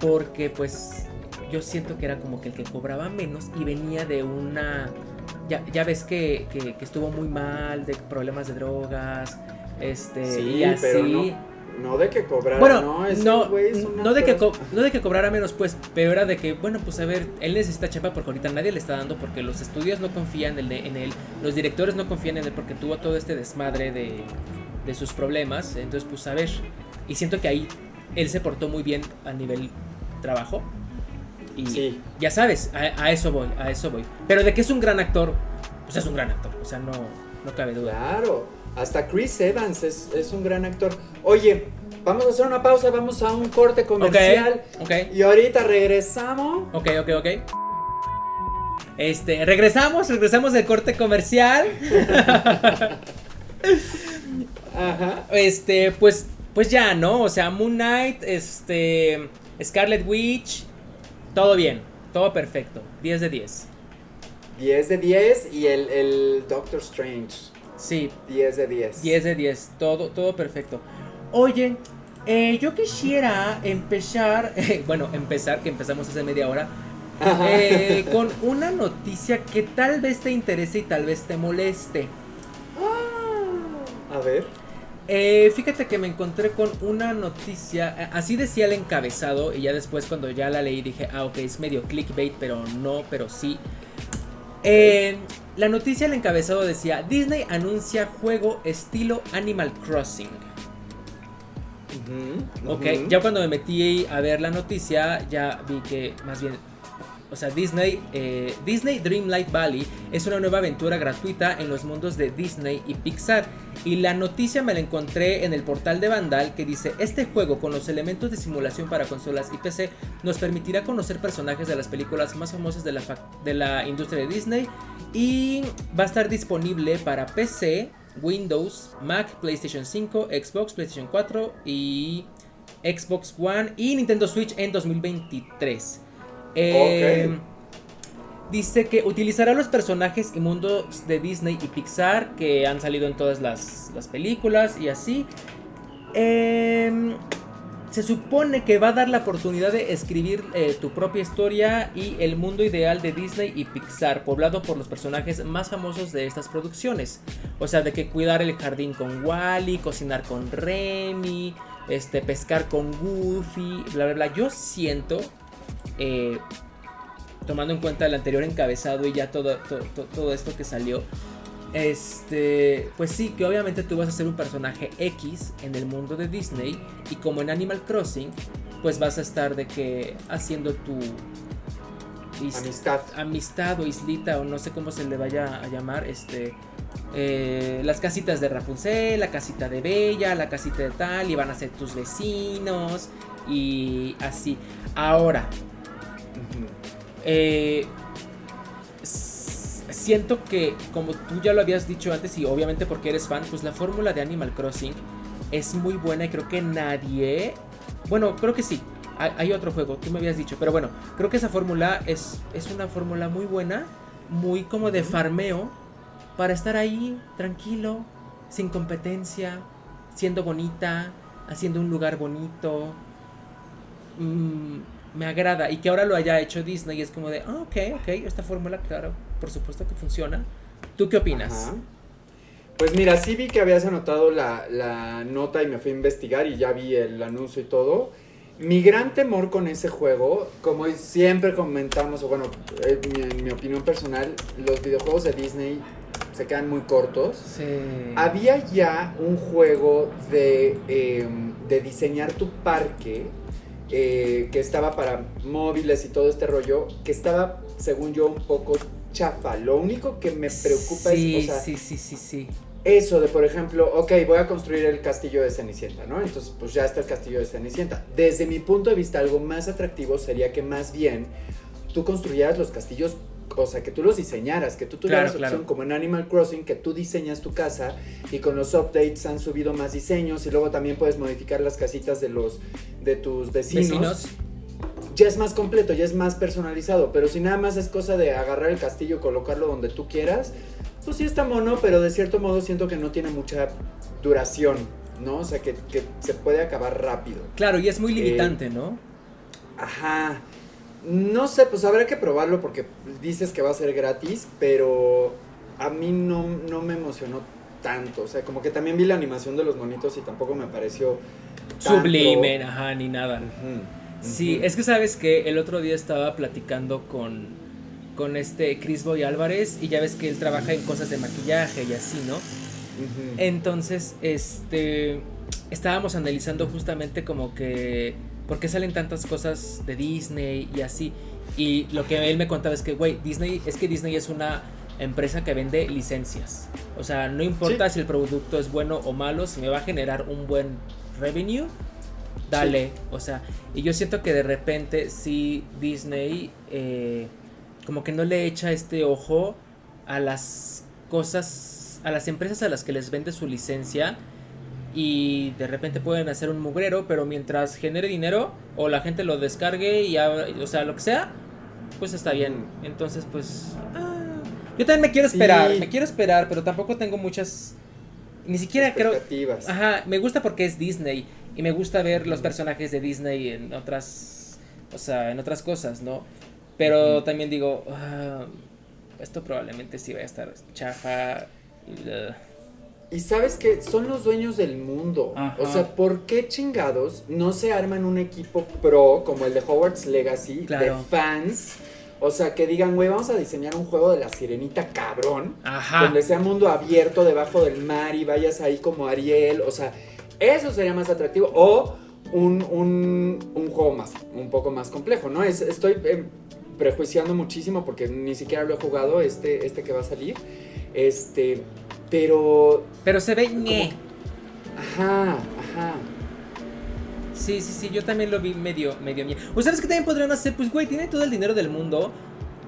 [SPEAKER 1] porque pues yo siento que era como que el que cobraba menos y venía de una... Ya, ya ves que, que, estuvo muy mal, de problemas de drogas, este,
[SPEAKER 2] sí, y así. No de que cobrara, bueno, no, no,
[SPEAKER 1] no, de que no de que cobrara menos, pues, pero era de que, bueno, pues a ver, él necesita chapa porque ahorita nadie le está dando porque los estudios no confían en, en él, los directores no confían en él porque tuvo todo este desmadre de, de sus problemas, entonces pues a ver, y siento que ahí él se portó muy bien a nivel trabajo. Y sí. ya sabes, a, a, eso voy, a eso voy. Pero de que es un gran actor, pues es un gran actor, o sea, no, no cabe duda.
[SPEAKER 2] Claro. Hasta Chris Evans es, un gran actor. Oye, vamos a hacer una pausa, vamos a un corte comercial.
[SPEAKER 1] Ok.
[SPEAKER 2] Y ahorita regresamos.
[SPEAKER 1] Ok, ok, ok. Este, regresamos, regresamos del corte comercial. Ajá. Este, pues, pues ya, ¿no? O sea, Moon Knight, este, Scarlet Witch, todo bien, todo perfecto, 10 de 10.
[SPEAKER 2] 10 de 10 y el, el Doctor Strange.
[SPEAKER 1] Sí.
[SPEAKER 2] 10 de 10.
[SPEAKER 1] 10 de 10, todo, todo perfecto. Oye, eh, yo quisiera empezar, bueno, empezar, que empezamos hace media hora, eh, con una noticia que tal vez te interese y tal vez te moleste.
[SPEAKER 2] Ah, a ver.
[SPEAKER 1] Eh, fíjate que me encontré con una noticia, así decía el encabezado, y ya después cuando ya la leí dije, ah, ok, es medio clickbait, pero no, pero sí. La noticia el encabezado decía, Disney anuncia juego estilo Animal Crossing. ok, ya cuando me metí a ver la noticia, ya vi que más bien o sea, Disney, eh, Disney Dreamlight Valley es una nueva aventura gratuita en los mundos de Disney y Pixar. Y la noticia me la encontré en el portal de Vandal que dice, este juego con los elementos de simulación para consolas y PC nos permitirá conocer personajes de las películas más famosas de la, de la industria de Disney y va a estar disponible para PC, Windows, Mac, PlayStation 5, Xbox, PlayStation 4 y Xbox One y Nintendo Switch en 2023. Eh, dice que utilizará los personajes y mundos de Disney y Pixar que han salido en todas las, películas y así. Em, se supone que va a dar la oportunidad de escribir eh, tu propia historia y el mundo ideal de Disney y Pixar, poblado por los personajes más famosos de estas producciones. O sea, de que cuidar el jardín con Wally, cocinar con Remy, este, pescar con Goofy, bla, bla, bla. Yo siento eh, tomando en cuenta el anterior encabezado y ya todo, todo, esto que salió, Este, pues sí, que obviamente tú vas a ser un personaje X en el mundo de Disney y como en Animal Crossing, pues vas a estar de que haciendo tu
[SPEAKER 2] amistad.
[SPEAKER 1] amistad o islita o no sé cómo se le vaya a llamar, este, eh, las casitas de Rapunzel, la casita de Bella, la casita de tal, y van a ser tus vecinos y así. Ahora, eh, siento que, como tú ya lo habías dicho antes, y obviamente porque eres fan, pues la fórmula de Animal Crossing es muy buena y creo que nadie. Bueno, creo que sí. Hay, otro juego, tú me habías dicho. Pero bueno, creo que esa fórmula es, es una fórmula muy buena, muy como de farmeo, para estar ahí tranquilo, sin competencia, siendo bonita, haciendo un lugar bonito. Mm, me agrada. Y que ahora lo haya hecho Disney es como de, ah, ok, ok, esta fórmula, claro, por supuesto que funciona. ¿Tú qué opinas?
[SPEAKER 2] Pues mira, sí vi que habías anotado la, nota y me fui a investigar y ya vi el anuncio y todo. Mi gran temor con ese juego, como siempre comentamos, o bueno, en mi, opinión personal, los videojuegos de Disney se quedan muy cortos.
[SPEAKER 1] Sí.
[SPEAKER 2] Había ya un juego de, em, de diseñar tu parque eh, que estaba para móviles y todo este rollo, que estaba, según yo, un poco chafa. Lo único que me preocupa
[SPEAKER 1] es... O sí, sí, sí, sí.
[SPEAKER 2] Eso de, por ejemplo, ok, voy a construir el castillo de Cenicienta, ¿no? Entonces, pues ya está el castillo de Cenicienta. Desde mi punto de vista, algo más atractivo sería que más bien tú construyeras los castillos o sea, que tú los diseñaras, que tú tuvieras opción como en Animal Crossing, que tú diseñas tu casa y con los updates han subido más diseños y luego también puedes modificar las casitas de los de tus vecinos. Ya es más completo, ya es más personalizado, pero si nada más es cosa de agarrar el castillo y colocarlo donde tú quieras, pues sí está mono, pero de cierto modo siento que no tiene mucha duración, ¿no? O sea, que, se puede acabar rápido.
[SPEAKER 1] Claro, y es muy limitante, eh, ¿no?
[SPEAKER 2] Ajá. No sé, pues habrá que probarlo porque dices que va a ser gratis, pero a mí no, no me emocionó tanto. O sea, como que también vi la animación de los monitos y tampoco me pareció
[SPEAKER 1] sublime, ajá, ni nada. Sí, es que sabes que el otro día estaba platicando con, con este Chris Boy Álvarez y ya ves que él trabaja en cosas de maquillaje y así, ¿no? Entonces, este, estábamos analizando justamente como que ¿por qué salen tantas cosas de Disney y así? Y lo que él me contaba es que, güey, Disney, es que Disney es una empresa que vende licencias. O sea, no importa si el producto es bueno o malo, si me va a generar un buen revenue, dale. O sea, y yo siento que de repente si Disney eh, como que no le echa este ojo a las cosas, a las empresas a las que les vende su licencia y de repente pueden hacer un mugrero, pero mientras genere dinero o la gente lo descargue y o sea, lo que sea, pues está bien. Entonces, pues ah, yo también me quiero esperar, me quiero esperar, pero tampoco tengo muchas ni siquiera creo Ajá, me gusta porque es Disney y me gusta ver los personajes de Disney en otras o sea, en otras cosas, ¿no? Pero también digo, ah, esto probablemente sí va a estar chafa.
[SPEAKER 2] Y sabes que son los dueños del mundo. O sea, ¿por qué chingados no se arman un equipo pro como el de Hogwarts Legacy de fans? O sea, que digan, güey, vamos a diseñar un juego de la sirenita cabrón. Ajá. Donde sea mundo abierto debajo del mar y vayas ahí como Ariel. O sea, eso sería más atractivo. O un, un, juego más, un poco más complejo, ¿no? Es, estoy eh, prejuiciando muchísimo porque ni siquiera lo he jugado, este, este que va a salir. Este, pero.
[SPEAKER 1] Pero se ve ñe.
[SPEAKER 2] Ajá, ajá.
[SPEAKER 1] Sí, sí, sí, yo también lo vi medio, medio ñe. O sabes que también podrían hacer, pues, güey, tienen todo el dinero del mundo.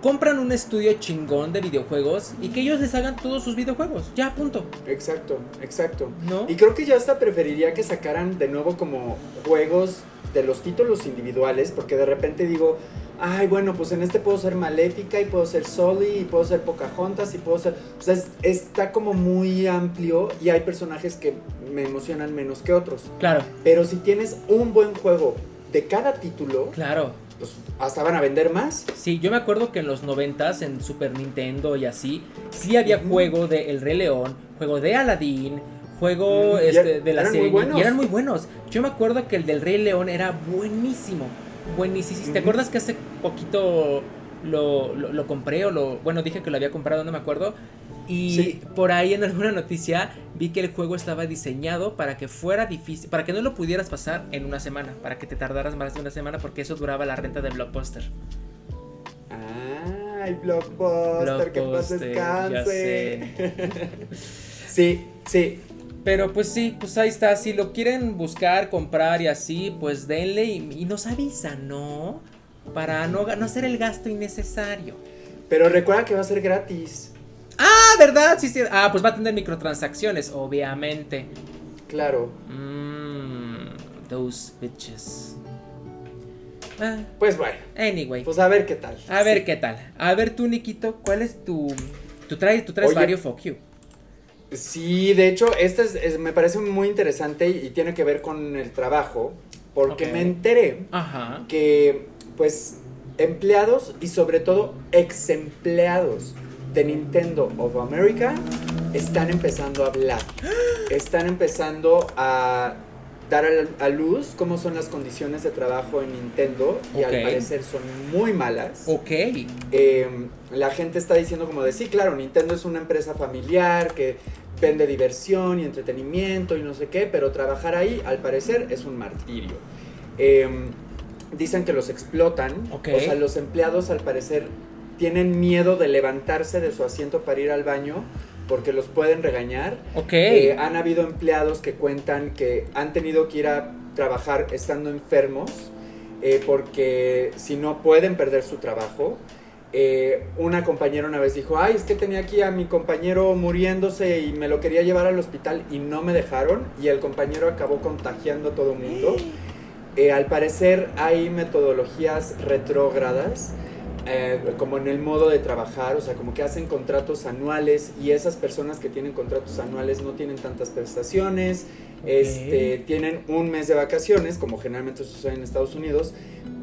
[SPEAKER 1] Compran un estudio chingón de videojuegos y que ellos les hagan todos sus videojuegos. Ya, punto.
[SPEAKER 2] Exacto, exacto. ¿No? Y creo que yo hasta preferiría que sacaran de nuevo como juegos de los títulos individuales, porque de repente digo, ay, bueno, pues en este puedo ser Maléfica y puedo ser Soli y puedo ser Pocahontas y puedo ser... O sea, está como muy amplio y hay personajes que me emocionan menos que otros.
[SPEAKER 1] Claro.
[SPEAKER 2] Pero si tienes un buen juego de cada título...
[SPEAKER 1] Claro.
[SPEAKER 2] Pues hasta van a vender más.
[SPEAKER 1] Sí, yo me acuerdo que en los noventas, en Super Nintendo y así, sí había juego de El Rey León, juego de Aladdin, juego este, de la serie. Y eran muy buenos. Yo me acuerdo que el del Rey León era buenísimo buenísimo. ¿Te acuerdas que hace poquito lo, lo, compré o lo... Bueno, dije que lo había comprado, no me acuerdo. Y por ahí en alguna noticia vi que el juego estaba diseñado para que fuera difícil, para que no lo pudieras pasar en una semana, para que te tardaras más de una semana, porque eso duraba la renta de Blockbuster.
[SPEAKER 2] Ay, Blockbuster, que paz descanse. sí, sí.
[SPEAKER 1] Pero pues sí, pues ahí está. Si lo quieren buscar, comprar y así, pues denle y, nos avisan, ¿no? Para no, no hacer el gasto innecesario.
[SPEAKER 2] Pero recuerda que va a ser gratis.
[SPEAKER 1] Ah, ¿verdad? Sí, sí. Ah, pues va a tener microtransacciones, obviamente.
[SPEAKER 2] Claro.
[SPEAKER 1] Mmm, those bitches.
[SPEAKER 2] Ah, pues bueno.
[SPEAKER 1] Anyway.
[SPEAKER 2] Pues a ver qué tal.
[SPEAKER 1] A ver qué tal. A ver tú, Nikito, ¿cuál es tu... Tú traes, tú traes varios fuck you.
[SPEAKER 2] Sí, de hecho, este es, me parece muy interesante y, tiene que ver con el trabajo, porque me enteré que, pues, empleados y sobre todo ex empleados de Nintendo of America están empezando a hablar. Están empezando a dar a, luz cómo son las condiciones de trabajo en Nintendo y al parecer son muy malas.
[SPEAKER 1] Ok.
[SPEAKER 2] Em, la gente está diciendo como de sí, claro, Nintendo es una empresa familiar que vende diversión y entretenimiento y no sé qué, pero trabajar ahí al parecer es un martirio. Em, dicen que los explotan, o sea, los empleados al parecer tienen miedo de levantarse de su asiento para ir al baño porque los pueden regañar.
[SPEAKER 1] Eh,
[SPEAKER 2] han habido empleados que cuentan que han tenido que ir a trabajar estando enfermos eh, porque si no pueden perder su trabajo. Eh, una compañera una vez dijo, ay, es que tenía aquí a mi compañero muriéndose y me lo quería llevar al hospital y no me dejaron y el compañero acabó contagiando a todo el mundo. al parecer hay metodologías retrógradas eh, como en el modo de trabajar, o sea, como que hacen contratos anuales y esas personas que tienen contratos anuales no tienen tantas prestaciones, este, tienen un mes de vacaciones, como generalmente sucede en Estados Unidos,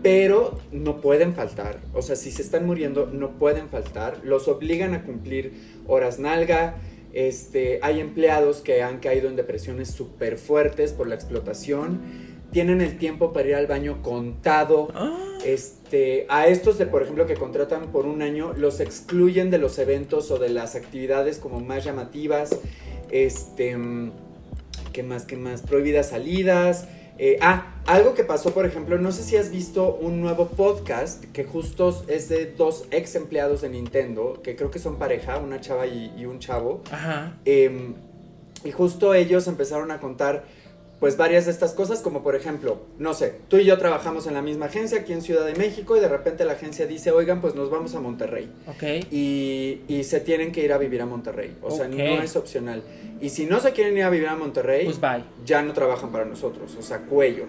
[SPEAKER 2] pero no pueden faltar, o sea, si se están muriendo, no pueden faltar, los obligan a cumplir horas nalga, este, hay empleados que han caído en depresiones súper fuertes por la explotación, tienen el tiempo para ir al baño contado. Ah. Este, a estos, de, por ejemplo, que contratan por un año, los excluyen de los eventos o de las actividades como más llamativas. Este, ¿qué más? ¿Qué más? Prohibidas salidas. Eh, ah, algo que pasó, por ejemplo, no sé si has visto un nuevo podcast que justo es de dos ex empleados de Nintendo, que creo que son pareja, una chava y, un chavo.
[SPEAKER 1] Ajá.
[SPEAKER 2] Em, y justo ellos empezaron a contar pues varias de estas cosas, como por ejemplo, no sé, tú y yo trabajamos en la misma agencia aquí en Ciudad de México y de repente la agencia dice, oigan, pues nos vamos a Monterrey.
[SPEAKER 1] Ok.
[SPEAKER 2] Y, y se tienen que ir a vivir a Monterrey. O sea, no es opcional. Y si no se quieren ir a vivir a Monterrey,
[SPEAKER 1] pues bye.
[SPEAKER 2] ya no trabajan para nosotros, o sea, cuello.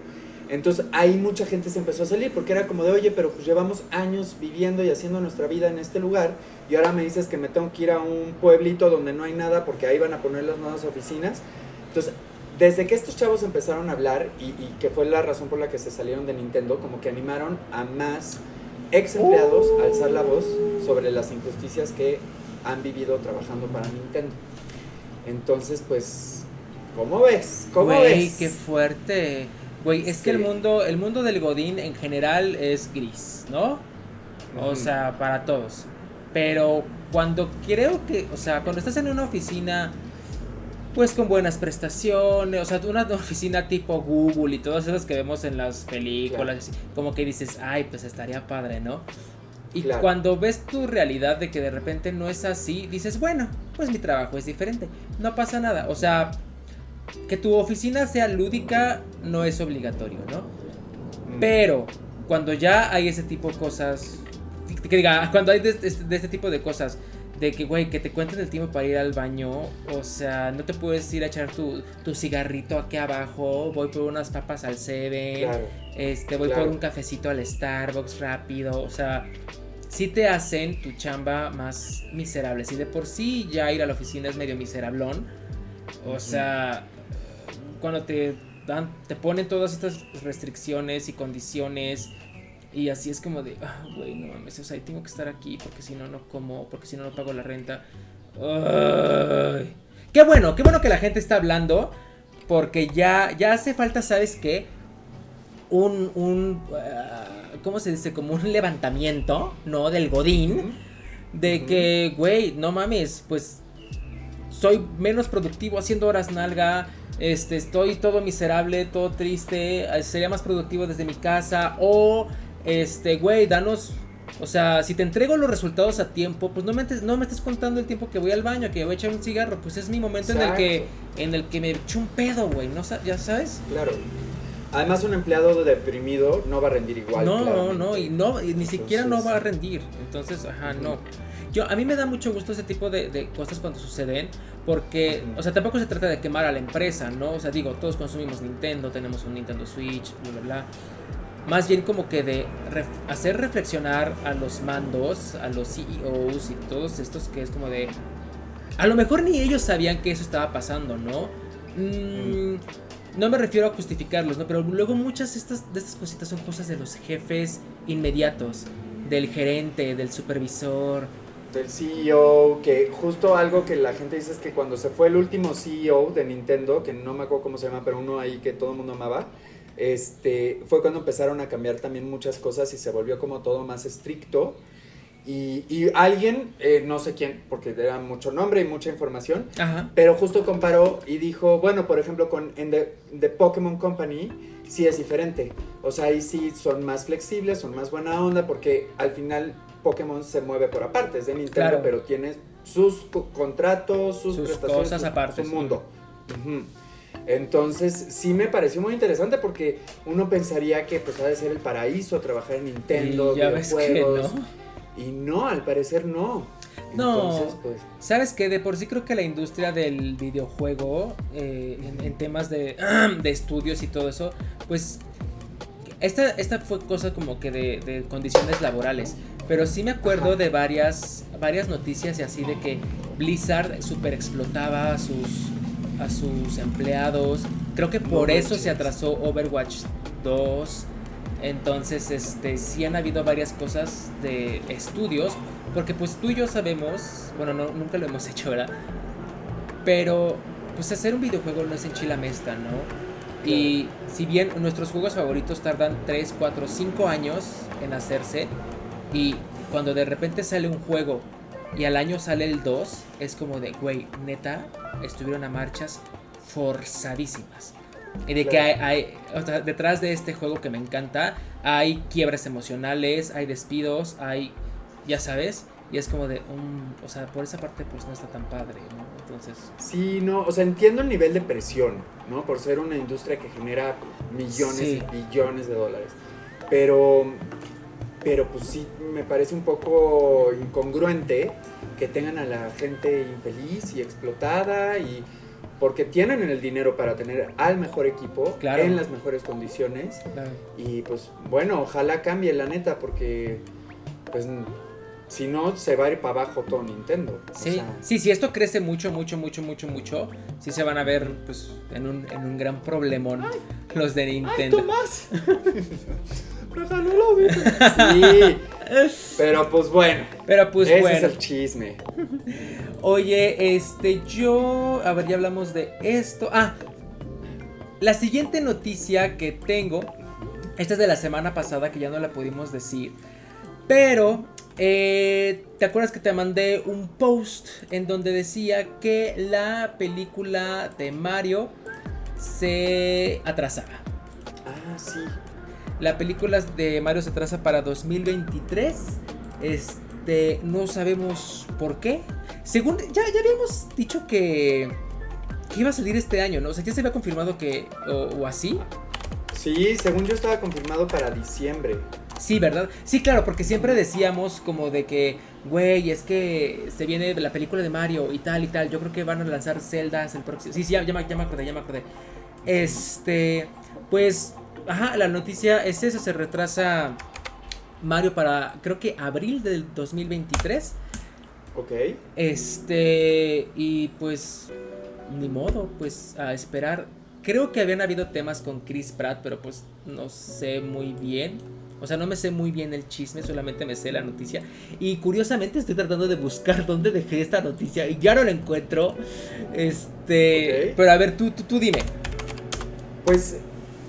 [SPEAKER 2] Entonces ahí mucha gente se empezó a salir porque era como de, oye, pero pues llevamos años viviendo y haciendo nuestra vida en este lugar y ahora me dices que me tengo que ir a un pueblito donde no hay nada porque ahí van a poner las nuevas oficinas. Entonces desde que estos chavos empezaron a hablar y, que fue la razón por la que se salieron de Nintendo, como que animaron a más ex empleados a alzar la voz sobre las injusticias que han vivido trabajando para Nintendo. Entonces, pues, ¿cómo ves? ¿Cómo
[SPEAKER 1] Güey, qué fuerte. Güey, es que el mundo, el mundo del Godín en general es gris, ¿no? O sea, para todos. Pero cuando creo que, o sea, cuando estás en una oficina pues con buenas prestaciones, o sea, una oficina tipo Google y todas esas que vemos en las películas, como que dices, ay, pues estaría padre, ¿no? Y cuando ves tu realidad de que de repente no es así, dices, bueno, pues mi trabajo es diferente, no pasa nada, o sea, que tu oficina sea lúdica no es obligatorio, ¿no? Mm. Pero cuando ya hay ese tipo de cosas, que diga, cuando hay de este tipo de cosas, de que, güey, que te cuenten el tiempo para ir al baño. O sea, no te puedes ir a echar tu, cigarrito aquí abajo. Voy por unas papas al Seven. este, voy por un cafecito al Starbucks rápido. O sea, sí te hacen tu chamba más miserable. Si de por sí ya ir a la oficina es medio miserablón. O sea, cuando te dan, te ponen todas estas restricciones y condiciones y así es como de, ah, güey, no mames, o sea, tengo que estar aquí porque si no, no como, porque si no, no pago la renta. Ay. Qué bueno, qué bueno que la gente está hablando, porque ya, ya hace falta, ¿sabes qué? Un, un, ah, ¿cómo se dice? Como un levantamiento, ¿no? Del Godín, de que, güey, no mames, pues soy menos productivo haciendo horas nalga, este, estoy todo miserable, todo triste, eh, sería más productivo desde mi casa o, este, güey, danos o sea, si te entrego los resultados a tiempo, pues no me, no me estés contando el tiempo que voy al baño, que voy a echar un cigarro. Pues es mi momento en el que en el que me echo un pedo, güey. ¿no? ¿Ya sabes?
[SPEAKER 2] Claro. Además, un empleado deprimido no va a rendir igual.
[SPEAKER 1] No, no, no, y no, ni siquiera no va a rendir. Entonces, ajá, no. Yo, a mí me da mucho gusto ese tipo de, cosas cuando suceden, porque, o sea, tampoco se trata de quemar a la empresa, ¿no? O sea, digo, todos consumimos Nintendo, tenemos un Nintendo Switch, bla, bla, bla. Más bien como que de hacer reflexionar a los mandos, a los CEOs y todos estos que es como de... A lo mejor ni ellos sabían que eso estaba pasando, ¿no? Mm, no me refiero a justificarlos, ¿no? Pero luego muchas de estas, de estas cositas son cosas de los jefes inmediatos, del gerente, del supervisor.
[SPEAKER 2] Del CEO, que justo algo que la gente dice es que cuando se fue el último CEO de Nintendo, que no me acuerdo cómo se llama, pero uno ahí que todo el mundo amaba, este, fue cuando empezaron a cambiar también muchas cosas y se volvió como todo más estricto. Y, alguien, eh, no sé quién, porque era mucho nombre y mucha información, pero justo comparó y dijo, bueno, por ejemplo, con en The, Pokémon Company sí es diferente. O sea, ahí sí son más flexibles, son más buena onda, porque al final Pokémon se mueve por aparte, es de Nintendo, pero tiene sus contratos, sus, prestaciones, cosas aparte, su mundo. Entonces, sí me pareció muy interesante porque uno pensaría que pues ha de ser el paraíso trabajar en Nintendo, videojuegos. Y no, al parecer no.
[SPEAKER 1] No, pues... sabes que de por sí creo que la industria del videojuego, eh, en, temas de, de, estudios y todo eso, pues esta, esta fue cosa como que de, de, condiciones laborales. Pero sí me acuerdo de varias, varias noticias y así de que Blizzard super explotaba sus, a sus empleados. Creo que por eso se atrasó Overwatch 2. Entonces, este, sí han habido varias cosas de estudios, porque pues tú y yo sabemos, bueno, no, nunca lo hemos hecho, ¿verdad? Pero, pues hacer un videojuego no es en chilamesta, ¿no? Y si bien nuestros juegos favoritos tardan 3, 4, 5 años en hacerse, y cuando de repente sale un juego y al año sale el 2, es como de, güey, neta, estuvieron a marchas forzadísimas. Y de que hay, detrás de este juego que me encanta, hay quiebres emocionales, hay despidos, hay, ya sabes, y es como de, un, o sea, por esa parte pues no está tan padre, ¿no? Entonces...
[SPEAKER 2] Sí, no, o sea, entiendo el nivel de presión, ¿no? Por ser una industria que genera millones y billones de dólares. Pero pero pues sí me parece un poco incongruente que tengan a la gente infeliz y explotada y porque tienen el dinero para tener al mejor equipo en las mejores condiciones. Y pues bueno ojalá cambie la neta porque pues si no se va a ir para abajo todo Nintendo.
[SPEAKER 1] Sí sí si esto crece mucho mucho mucho mucho mucho. Sí se van a ver pues en un, en un gran problemón los de Nintendo.
[SPEAKER 2] Ay, Tomás Sí. Pero pues bueno.
[SPEAKER 1] Pero pues
[SPEAKER 2] ese
[SPEAKER 1] bueno.
[SPEAKER 2] es el chisme.
[SPEAKER 1] Oye, este, yo. A ver, ya hablamos de esto. Ah. La siguiente noticia que tengo. Esta es de la semana pasada que ya no la pudimos decir. Pero. Eh, ¿Te acuerdas que te mandé un post en donde decía que la película de Mario se atrasaba?
[SPEAKER 2] Ah, sí.
[SPEAKER 1] La película de Mario se atrasa para 2023. Este, no sabemos por qué. Según, ya, ya habíamos dicho que, que iba a salir este año, ¿no? O sea, ya se había confirmado que, o, así.
[SPEAKER 2] Sí, según yo estaba confirmado para diciembre.
[SPEAKER 1] Sí, ¿verdad? Sí, claro, porque siempre decíamos como de que, güey, es que se viene la película de Mario y tal y tal. Yo creo que van a lanzar Zelda el próximo. Sí, sí, ya, ya, me, ya me acordé, ya me acordé. Este, pues Ajá, la noticia es eso, se retrasa Mario para creo que abril del 2023.
[SPEAKER 2] Ok.
[SPEAKER 1] Este, y pues ni modo, pues a esperar. Creo que habían habido temas con Chris Pratt, pero pues no sé muy bien. O sea, no me sé muy bien el chisme, solamente me sé la noticia. Y curiosamente estoy tratando de buscar dónde dejé esta noticia y ya no la encuentro. Este, pero a ver, tú, tú, tú dime.
[SPEAKER 2] Pues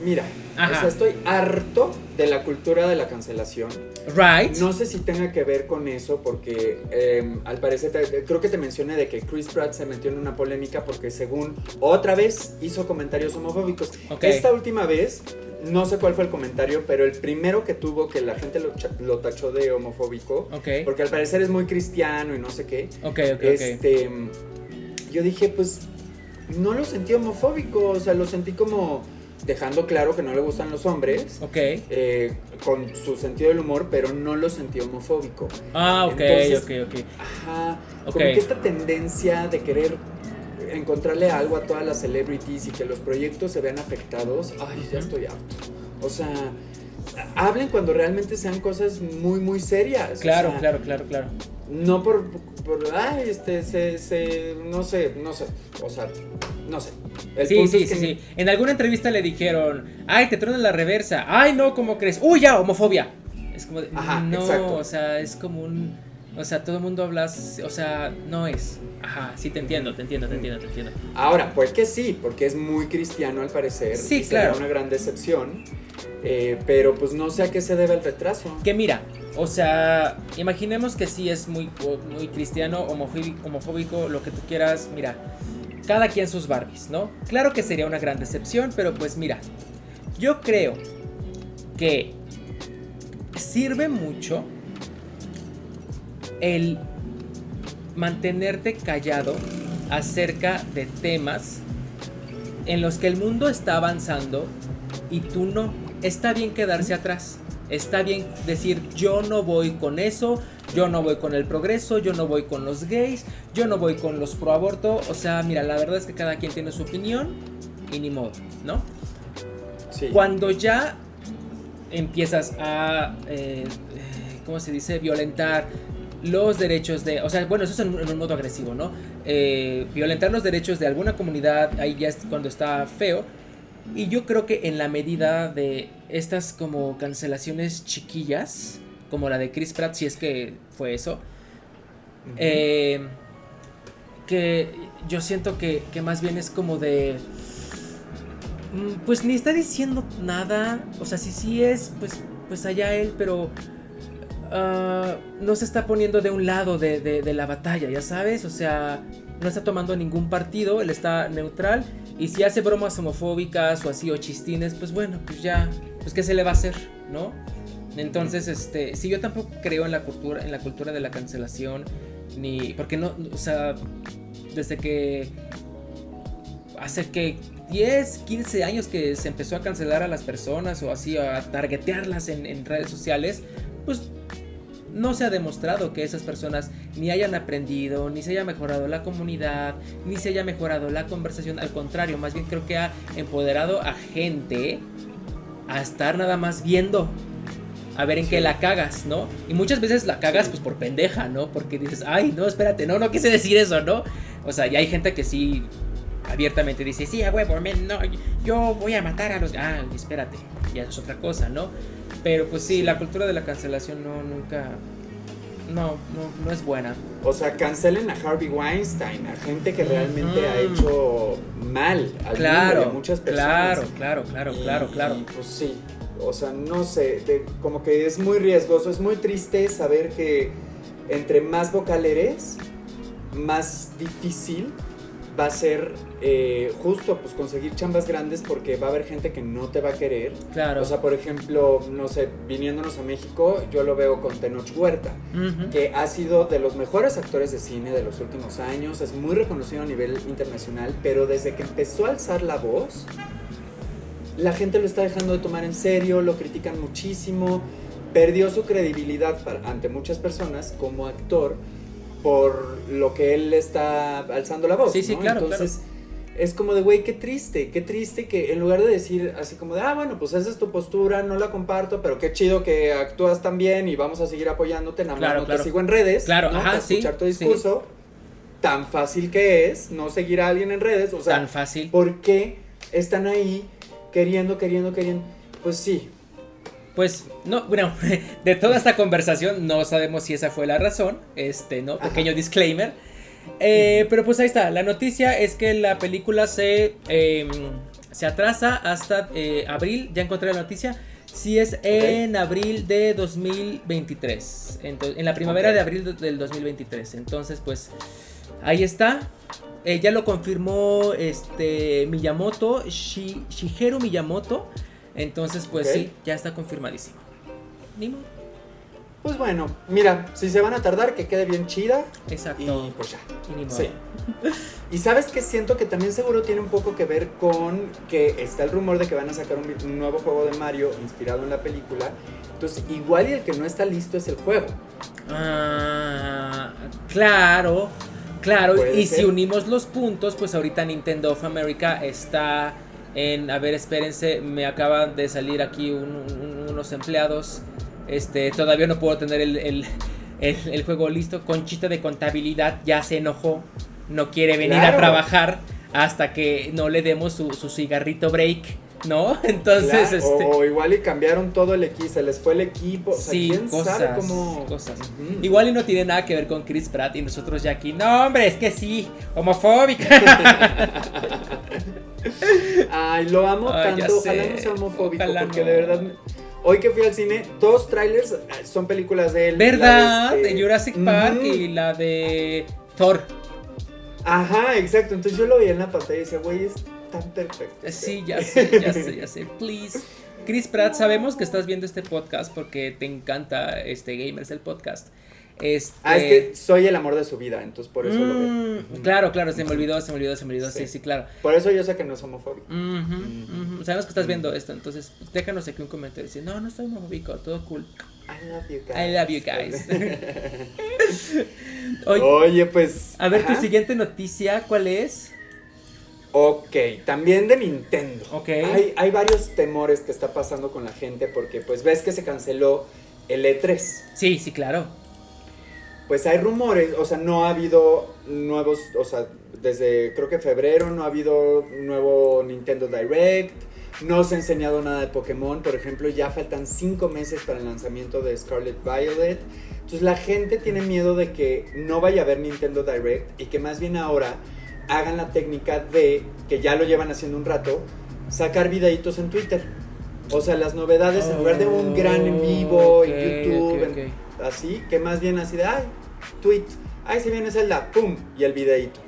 [SPEAKER 2] mira, o sea, estoy harto de la cultura de la cancelación.
[SPEAKER 1] Right.
[SPEAKER 2] No sé si tenga que ver con eso, porque em, al parecer, creo que te mencioné de que Chris Pratt se metió en una polémica porque según otra vez hizo comentarios homofóbicos. Esta última vez, no sé cuál fue el comentario, pero el primero que tuvo que la gente lo, tachó de homofóbico, porque al parecer es muy cristiano y no sé qué.
[SPEAKER 1] Ok, ok,
[SPEAKER 2] este, Yo dije, pues no lo sentí homofóbico, o sea, lo sentí como dejando claro que no le gustan los hombres.
[SPEAKER 1] Ok.
[SPEAKER 2] Eh, con su sentido del humor, pero no lo sentí homofóbico.
[SPEAKER 1] Ah, ok, ok, ok.
[SPEAKER 2] Ajá. Como que esta tendencia de querer encontrarle algo a todas las celebrities y que los proyectos se vean afectados, ay, ya estoy harto. O sea, hablen cuando realmente sean cosas muy, muy serias.
[SPEAKER 1] Claro, claro, claro, claro.
[SPEAKER 2] No por, por ay, este, se, se, no sé, no sé, o sea, no sé.
[SPEAKER 1] sí, sí, sí, sí. En alguna entrevista le dijeron, ay, te tronan la reversa, ay, no, ¿cómo crees? Uy, ya, homofobia. Es como, Ajá, no, o sea, es como un, o sea, todo el mundo habla, o sea, no es. Ajá, sí, te entiendo, te entiendo, te entiendo, te entiendo.
[SPEAKER 2] Ahora, pues que sí, porque es muy cristiano al parecer.
[SPEAKER 1] Sí, claro.
[SPEAKER 2] una gran decepción. Eh, pero pues no sé a qué se debe el retraso.
[SPEAKER 1] Que mira, o sea, imaginemos que sí es muy, muy cristiano, homofóbico, lo que tú quieras, mira, cada quien sus Barbies, ¿no? Claro que sería una gran decepción, pero pues mira, yo creo que sirve mucho el mantenerte callado acerca de temas en los que el mundo está avanzando y tú no. Está bien quedarse atrás. Está bien decir yo no voy con eso, yo no voy con el progreso, yo no voy con los gays, yo no voy con los pro aborto. O sea, mira, la verdad es que cada quien tiene su opinión y ni modo, ¿no? Sí. Cuando ya empiezas a, eh, ¿cómo se dice?, violentar los derechos de, o sea, bueno, eso es en, un modo agresivo, ¿no? Eh, violentar los derechos de alguna comunidad, ahí ya es cuando está feo. Y yo creo que en la medida de estas como cancelaciones chiquillas, como la de Chris Pratt, si es que fue eso, eh, que yo siento que, que más bien es como de mm, pues ni está diciendo nada. O sea, si sí es, pues, pues allá él, pero Ah, no se está poniendo de un lado de, la batalla, ya sabes, o sea, no está tomando ningún partido, él está neutral y si hace bromas homofóbicas o así o chistines, pues bueno, pues ya, pues qué se le va a hacer, ¿no? Entonces, este, si yo tampoco creo en la cultura, en la cultura de la cancelación, ni, porque no, o sea, desde que hace que 10, 15 años que se empezó a cancelar a las personas o así, a targetearlas en, en redes sociales, pues no se ha demostrado que esas personas ni hayan aprendido, ni se haya mejorado la comunidad, ni se haya mejorado la conversación. Al contrario, más bien creo que ha empoderado a gente a estar nada más viendo. A ver en qué la cagas, ¿no? Y muchas veces la cagas pues por pendeja, ¿no? Porque dices, ay, no, espérate, no, no quise decir eso, ¿no? O sea, ya hay gente que sí abiertamente dice, sí, a huevo, no, yo voy a matar a los... Ah, espérate, ya es otra cosa, ¿no? Pero pues sí, la cultura de la cancelación no, nunca... No, no, no es buena.
[SPEAKER 2] O sea, cancelen a Harvey Weinstein, a gente que realmente ha hecho mal al claro, muchas personas.
[SPEAKER 1] Claro, claro, claro, claro, claro.
[SPEAKER 2] pues sí, o sea, no sé, como que es muy riesgoso, es muy triste saber que entre más vocal eres, más difícil va a ser eh, justo pues conseguir chambas grandes porque va a haber gente que no te va a querer.
[SPEAKER 1] Claro.
[SPEAKER 2] O sea, por ejemplo, no sé, viniéndonos a México, yo lo veo con Tenoch Huerta, que ha sido de los mejores actores de cine de los últimos años, es muy reconocido a nivel internacional, pero desde que empezó a alzar la voz, la gente lo está dejando de tomar en serio, lo critican muchísimo, perdió su credibilidad ante muchas personas como actor por lo que él está alzando la voz.
[SPEAKER 1] Sí, sí, claro.
[SPEAKER 2] Entonces, es como de, güey, qué triste, qué triste que en lugar de decir así como de, ah, bueno, pues esa es tu postura, no la comparto, pero qué chido que actúas tan bien y vamos a seguir apoyándote, nada más no te sigo en redes.
[SPEAKER 1] Claro,
[SPEAKER 2] ¿no?
[SPEAKER 1] ajá,
[SPEAKER 2] escuchar tu discurso. Tan fácil que es no seguir a alguien en redes, o sea,
[SPEAKER 1] tan fácil.
[SPEAKER 2] ¿Por qué están ahí queriendo, queriendo, queriendo? Pues sí,
[SPEAKER 1] pues no, bueno, de toda esta conversación no sabemos si esa fue la razón, este, ¿no? Pequeño disclaimer. Eh, pero pues ahí está, la noticia es que la película se, em, se atrasa hasta eh, abril, ya encontré la noticia, Sí, es en abril de 2023. en la primavera de abril del 2023. Entonces, pues ahí está. Eh, ya lo confirmó este Miyamoto, Shigeru Miyamoto. Entonces, pues sí, ya está confirmadísimo. Ni
[SPEAKER 2] Pues bueno, mira, si se van a tardar, que quede bien chida.
[SPEAKER 1] Exacto.
[SPEAKER 2] Y pues ya. Y sí. Y sabes que siento que también seguro tiene un poco que ver con que está el rumor de que van a sacar un, nuevo juego de Mario inspirado en la película. Entonces, igual y el que no está listo es el juego.
[SPEAKER 1] Ah, claro. Claro, y si unimos los puntos, pues ahorita Nintendo of America está en, a ver, espérense, me acaban de salir aquí unos empleados, este, todavía no puedo tener el, juego listo, Conchita de contabilidad ya se enojó, no quiere venir a trabajar hasta que no le demos su, su cigarrito break. ¿No? Entonces, este...
[SPEAKER 2] o, igual y cambiaron todo el equipo, se les fue el equipo. O sea, sí, ¿quién cosas, sabe cómo...
[SPEAKER 1] cosas. Igual y no tiene nada que ver con Chris Pratt y nosotros ya aquí. No, hombre, es que sí, homofóbica.
[SPEAKER 2] Ay, lo amo tanto. Ojalá no sea homofóbico, porque de verdad. Hoy que fui al cine, dos trailers eh, son películas de él.
[SPEAKER 1] ¿Verdad? De, Jurassic Park y la de Thor.
[SPEAKER 2] Ajá, exacto. Entonces yo lo vi en la pantalla y decía, güey, es tan perfecto.
[SPEAKER 1] Sí, ya sé, ya sé, ya sé. Please. Chris Pratt, sabemos que estás viendo este podcast porque te encanta este Gamers el podcast. Este...
[SPEAKER 2] Ah, es que soy el amor de su vida, entonces por eso lo veo.
[SPEAKER 1] Mm, claro, claro, se me olvidó, se me olvidó, se me olvidó, sí, sí, claro.
[SPEAKER 2] Por eso yo sé que no es homofóbico.
[SPEAKER 1] Sabemos que estás viendo esto, entonces déjanos aquí un comentario. Dice, no, no estoy homofóbico, todo cool.
[SPEAKER 2] I love you guys.
[SPEAKER 1] I love you guys.
[SPEAKER 2] Oye, pues.
[SPEAKER 1] A ver, tu siguiente noticia, ¿cuál es?
[SPEAKER 2] Ok, también de Nintendo. Ok. Hay, hay varios temores que está pasando con la gente porque pues ves que se canceló el E3.
[SPEAKER 1] Sí, sí, claro.
[SPEAKER 2] Pues hay rumores, o sea, no ha habido nuevos, o sea, desde creo que febrero no ha habido nuevo Nintendo Direct, no se ha enseñado nada de Pokémon, por ejemplo, ya faltan cinco meses para el lanzamiento de Scarlet Violet. Entonces la gente tiene miedo de que no vaya a haber Nintendo Direct y que más bien ahora hagan la técnica de, que ya lo llevan haciendo un rato, sacar videitos en Twitter. O sea, las novedades en lugar de un gran en vivo en YouTube, así, que más bien así de, ay, tweet, ay, si viene Zelda, pum, y el videito.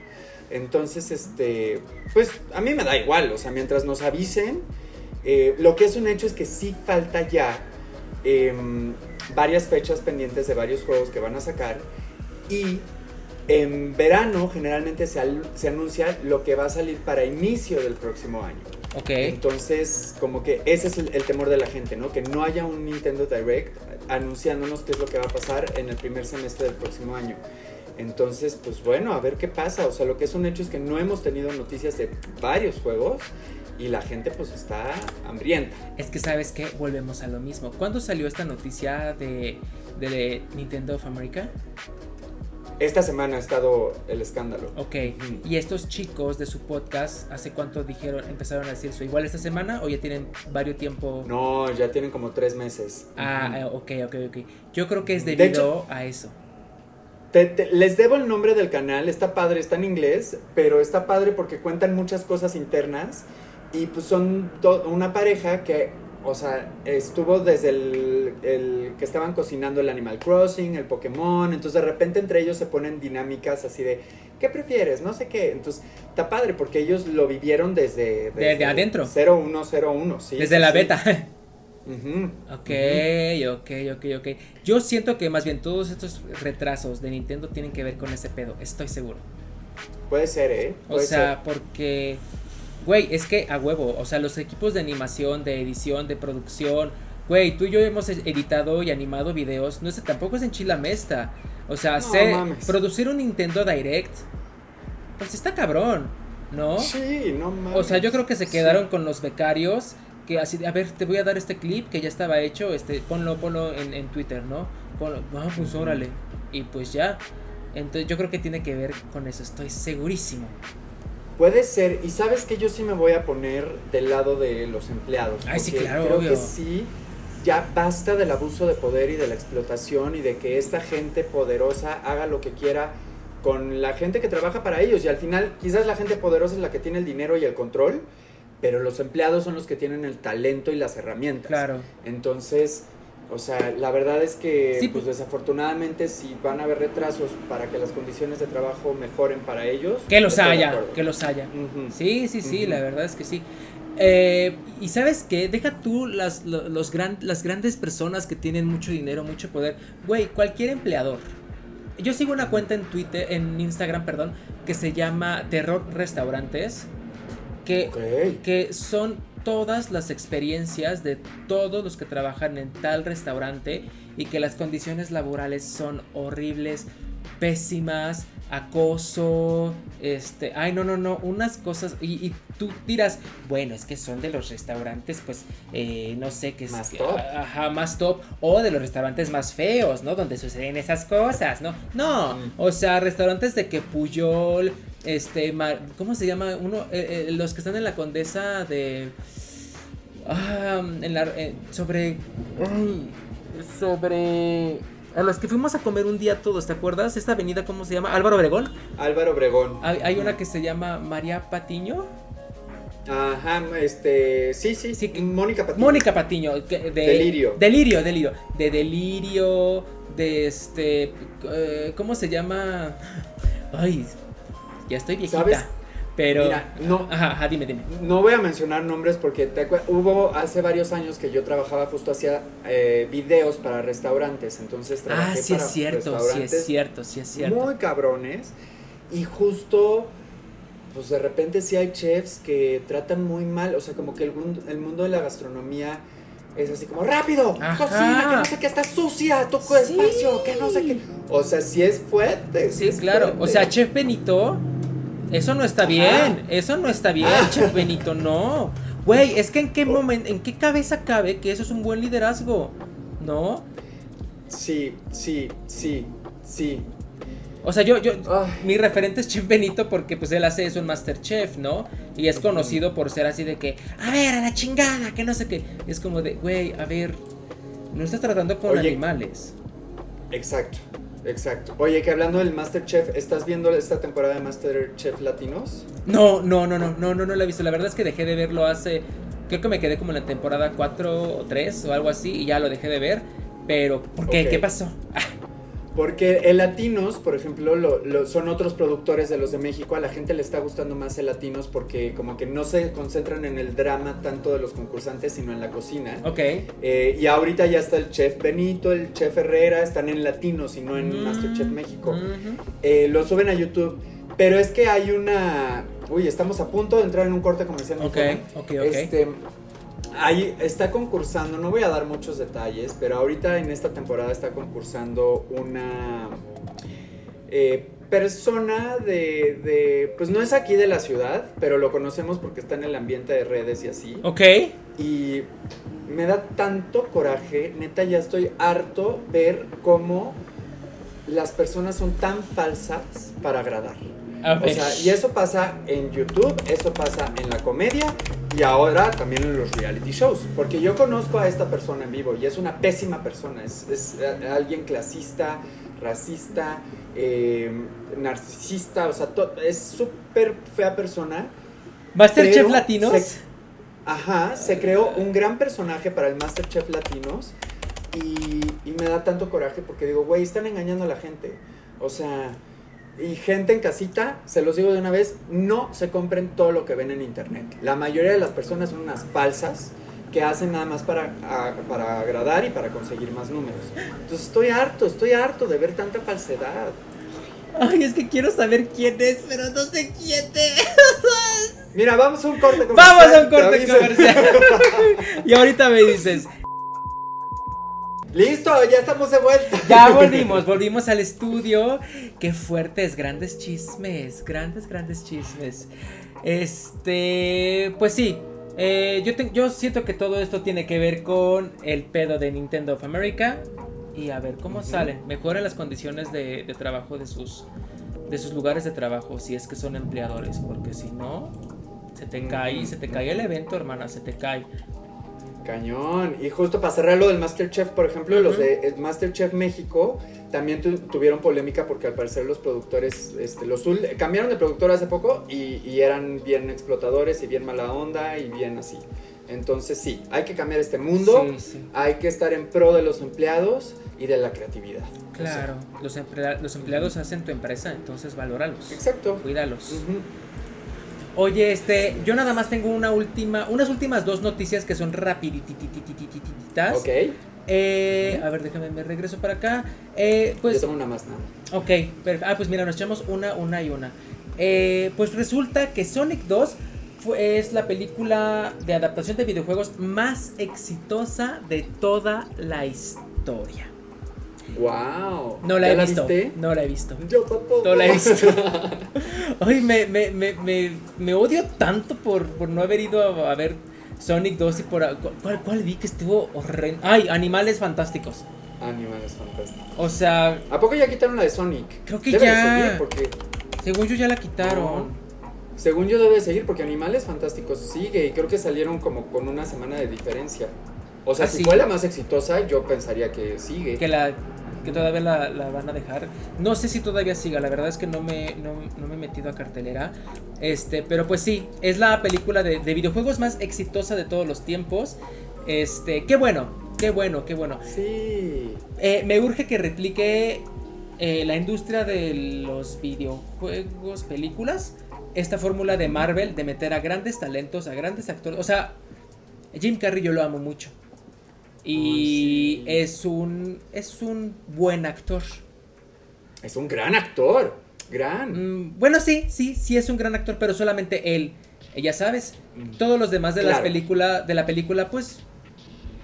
[SPEAKER 2] Entonces, este, pues a mí me da igual, o sea, mientras nos avisen, eh, lo que es un hecho es que sí falta ya em, varias fechas pendientes de varios juegos que van a sacar y en verano generalmente se, se, anuncia lo que va a salir para inicio del próximo año.
[SPEAKER 1] Ok.
[SPEAKER 2] Entonces, como que ese es el, temor de la gente, ¿no? Que no haya un Nintendo Direct anunciándonos qué es lo que va a pasar en el primer semestre del próximo año. Entonces, pues bueno, a ver qué pasa. O sea, lo que es un hecho es que no hemos tenido noticias de varios juegos y la gente pues está hambrienta.
[SPEAKER 1] Es que sabes que volvemos a lo mismo. ¿Cuándo salió esta noticia de, de Nintendo of America?
[SPEAKER 2] Esta semana ha estado el escándalo.
[SPEAKER 1] Ok. ¿Y estos chicos de su podcast, hace cuánto dijeron, empezaron a decir eso? ¿Igual esta semana o ya tienen varios tiempo?
[SPEAKER 2] No, ya tienen como tres meses.
[SPEAKER 1] Ah, ok, ok, ok. Yo creo que es debido a eso.
[SPEAKER 2] les debo el nombre del canal, está padre, está en inglés, pero está padre porque cuentan muchas cosas internas y pues son una pareja que o sea, estuvo desde el, que estaban cocinando el Animal Crossing, el Pokémon, entonces de repente entre ellos se ponen dinámicas así de, ¿qué prefieres? No sé qué. Entonces, está padre porque ellos lo vivieron desde...
[SPEAKER 1] Desde, adentro.
[SPEAKER 2] 0101, sí.
[SPEAKER 1] Desde la beta. ok, ok, ok, ok. Yo siento que más bien todos estos retrasos de Nintendo tienen que ver con ese pedo, estoy seguro.
[SPEAKER 2] Puede ser, ¿eh?
[SPEAKER 1] o sea, porque Güey, es que a huevo, o sea, los equipos de animación, de edición, de producción, güey, tú y yo hemos editado y animado videos, no sé, tampoco es en Chila Mesta. O sea, producir un Nintendo Direct, pues está cabrón, ¿no?
[SPEAKER 2] Sí, no mames.
[SPEAKER 1] O sea, yo creo que se quedaron con los becarios que así, a ver, te voy a dar este clip que ya estaba hecho, este, ponlo, ponlo en, en Twitter, ¿no? Ponlo, ah, pues órale. Y pues ya. Entonces yo creo que tiene que ver con eso, estoy segurísimo.
[SPEAKER 2] Puede ser, y sabes que yo sí me voy a poner del lado de los empleados.
[SPEAKER 1] Ay, sí, claro.
[SPEAKER 2] Creo que sí, ya basta del abuso de poder y de la explotación y de que esta gente poderosa haga lo que quiera con la gente que trabaja para ellos. Y al final, quizás la gente poderosa es la que tiene el dinero y el control, pero los empleados son los que tienen el talento y las herramientas.
[SPEAKER 1] Claro.
[SPEAKER 2] Entonces, o sea, la verdad es que, pues, pues desafortunadamente, si van a haber retrasos para que las condiciones de trabajo mejoren para ellos.
[SPEAKER 1] Que los haya, que los haya. Sí, sí, sí, la verdad es que sí. Eh, y sabes qué, deja tú las, los las grandes personas que tienen mucho dinero, mucho poder. Güey, cualquier empleador. Yo sigo una cuenta en Twitter, en Instagram, perdón, que se llama Terror Restaurantes. Que, que son todas las experiencias de todos los que trabajan en tal restaurante y que las condiciones laborales son horribles, pésimas, acoso, este, ay no, no, no, unas cosas, y, tú dirás, bueno, es que son de los restaurantes, pues, eh, no sé, qué es,
[SPEAKER 2] más top.
[SPEAKER 1] Ajá, más top, o de los restaurantes más feos, ¿no? Donde suceden esas cosas, ¿no? No, mm. o sea, restaurantes de que Puyol, este, ¿cómo se llama? Uno, eh, eh, los que están en la condesa de... Ah, en la, eh, sobre... sobre... A los que fuimos a comer un día todos, ¿te acuerdas? Esta avenida, ¿cómo se llama? Álvaro Obregón.
[SPEAKER 2] Álvaro Obregón.
[SPEAKER 1] Hay, una que se llama María Patiño.
[SPEAKER 2] Ajá, este, sí, sí, sí, Mónica Patiño.
[SPEAKER 1] Mónica Patiño, de,
[SPEAKER 2] Delirio.
[SPEAKER 1] Delirio, Delirio, de Delirio, de este, ¿cómo se llama? Ay, ya estoy viejita. ¿Sabes? Pero.
[SPEAKER 2] Mira, no.
[SPEAKER 1] Ajá, dime, dime.
[SPEAKER 2] No voy a mencionar nombres porque hubo hace varios años que yo trabajaba justo hacía eh, videos para restaurantes. Entonces trabajé
[SPEAKER 1] Ah, sí es cierto, sí es cierto, sí es cierto.
[SPEAKER 2] Muy cabrones. Y justo. Pues de repente sí hay chefs que tratan muy mal. O sea, como que el mundo, el mundo de la gastronomía es así como rápido, cocina, que no sé qué, está sucia, toco espacio, que no sé qué. O sea, sí es fuerte.
[SPEAKER 1] Sí, claro. O sea, Chef Benito, eso no está bien. Eso no está bien, ah. Chef Benito, no. Güey, es que en qué momento, en qué cabeza cabe que eso es un buen liderazgo, ¿no?
[SPEAKER 2] Sí, sí, sí, sí.
[SPEAKER 1] O sea, yo, yo, mi referente es Chef Benito porque pues él hace eso en Masterchef, ¿no? Y es conocido por ser así de que, a ver, a la chingada, que no sé qué. Es como de, güey, a ver, no estás tratando con animales.
[SPEAKER 2] Exacto, exacto. Oye, que hablando del Masterchef, ¿estás viendo esta temporada de Masterchef Latinos?
[SPEAKER 1] No, no, no, no, no, no, no la he visto. La verdad es que dejé de verlo hace, creo que me quedé como en la temporada 4 o 3 o algo así y ya lo dejé de ver. Pero, ¿por qué? ¿Qué pasó?
[SPEAKER 2] Porque el Latinos, por ejemplo, lo, son otros productores de los de México. A la gente le está gustando más el Latinos porque como que no se concentran en el drama tanto de los concursantes, sino en la cocina.
[SPEAKER 1] Ok.
[SPEAKER 2] Eh, y ahorita ya está el chef Benito, el chef Herrera, están en Latinos y no en mm, Masterchef México. Eh, lo suben a YouTube. Pero es que hay una... Uy, estamos a punto de entrar en un corte comercial.
[SPEAKER 1] Ok, ok, ok.
[SPEAKER 2] Este, Ahí está concursando, no voy a dar muchos detalles, pero ahorita en esta temporada está concursando una eh, persona de, de, Pues no es aquí de la ciudad, pero lo conocemos porque está en el ambiente de redes y así.
[SPEAKER 1] Ok.
[SPEAKER 2] Y me da tanto coraje, neta, ya estoy harto ver cómo las personas son tan falsas para agradar. O sea, y eso pasa en YouTube, eso pasa en la comedia y ahora también en los reality shows. Porque yo conozco a esta persona en vivo y es una pésima persona. Es, alguien clasista, racista, eh, narcisista, o sea, es súper fea persona.
[SPEAKER 1] ¿Masterchef Latinos?
[SPEAKER 2] ajá, se creó un gran personaje para el Masterchef Latinos y, y me da tanto coraje porque digo, güey, están engañando a la gente. O sea, y gente en casita, se los digo de una vez, no se compren todo lo que ven en internet. La mayoría de las personas son unas falsas que hacen nada más para, para agradar y para conseguir más números. Entonces estoy harto, estoy harto de ver tanta falsedad.
[SPEAKER 1] Ay, es que quiero saber quién es, pero no sé quién es.
[SPEAKER 2] Mira, vamos a un corte
[SPEAKER 1] comercial. Vamos a un corte comercial. y ahorita me dices,
[SPEAKER 2] Listo, ya estamos de vuelta.
[SPEAKER 1] Ya volvimos, volvimos al estudio. Qué fuertes, grandes chismes, grandes, grandes chismes. Este, pues sí, eh, yo, yo siento que todo esto tiene que ver con el pedo de Nintendo of America. Y a ver cómo salen. Mejoran las condiciones de, de, trabajo de sus, de sus lugares de trabajo, si es que son empleadores. Porque si no, se te cae, se te cae el evento, hermana, se te cae.
[SPEAKER 2] Cañón. Y justo para cerrar lo del Masterchef, por ejemplo, los de Masterchef México también tuvieron polémica porque al parecer los productores, este, los cambiaron de productor hace poco y, eran bien explotadores y bien mala onda y bien así. Entonces sí, hay que cambiar este mundo, hay que estar en pro de los empleados y de la creatividad.
[SPEAKER 1] Claro, los, los empleados hacen tu empresa, entonces valóralos.
[SPEAKER 2] Exacto.
[SPEAKER 1] Cuídalos. Oye, este, yo nada más tengo una última, unas últimas dos noticias que son rapidititititititas.
[SPEAKER 2] Ok.
[SPEAKER 1] Eh, a ver, déjame, me regreso para acá. Eh, pues,
[SPEAKER 2] Yo tengo una más, ¿no?
[SPEAKER 1] Ok, ah, pues mira, nos echamos una, una y una. Eh, pues resulta que Sonic 2 es la película de adaptación de videojuegos más exitosa de toda la historia.
[SPEAKER 2] Wow.
[SPEAKER 1] No la he visto. No la he visto.
[SPEAKER 2] Yo tampoco.
[SPEAKER 1] No la he visto. Ay, me, me, me, me, odio tanto por, por no haber ido a, a ver Sonic 2 y por... ¿Cuál, cuál vi que estuvo horrendo? ¡Ay! Animales Fantásticos.
[SPEAKER 2] Animales Fantásticos.
[SPEAKER 1] O sea...
[SPEAKER 2] ¿A poco ya quitaron la de Sonic?
[SPEAKER 1] Creo que ya... porque... Según yo ya la quitaron.
[SPEAKER 2] Según yo debe seguir porque Animales Fantásticos sigue y creo que salieron como con una semana de diferencia. O sea, ¿Ah, si fue la más exitosa, yo pensaría que sigue.
[SPEAKER 1] Que la que todavía la, van a dejar. No sé si todavía siga, la verdad es que no me, no, me he metido a cartelera. Este, pero pues sí, es la película de, videojuegos más exitosa de todos los tiempos. Este, qué bueno, qué bueno, qué bueno.
[SPEAKER 2] Sí.
[SPEAKER 1] Eh, me urge que replique eh, la industria de los videojuegos, películas, esta fórmula de Marvel de meter a grandes talentos, a grandes actores. O sea, Jim Carrey yo lo amo mucho. Y es un es un buen actor.
[SPEAKER 2] Es un gran actor. Gran.
[SPEAKER 1] Mm, bueno, sí, sí, sí es un gran actor, pero solamente él. Ya sabes, mm. todos los demás de la película, de la película, pues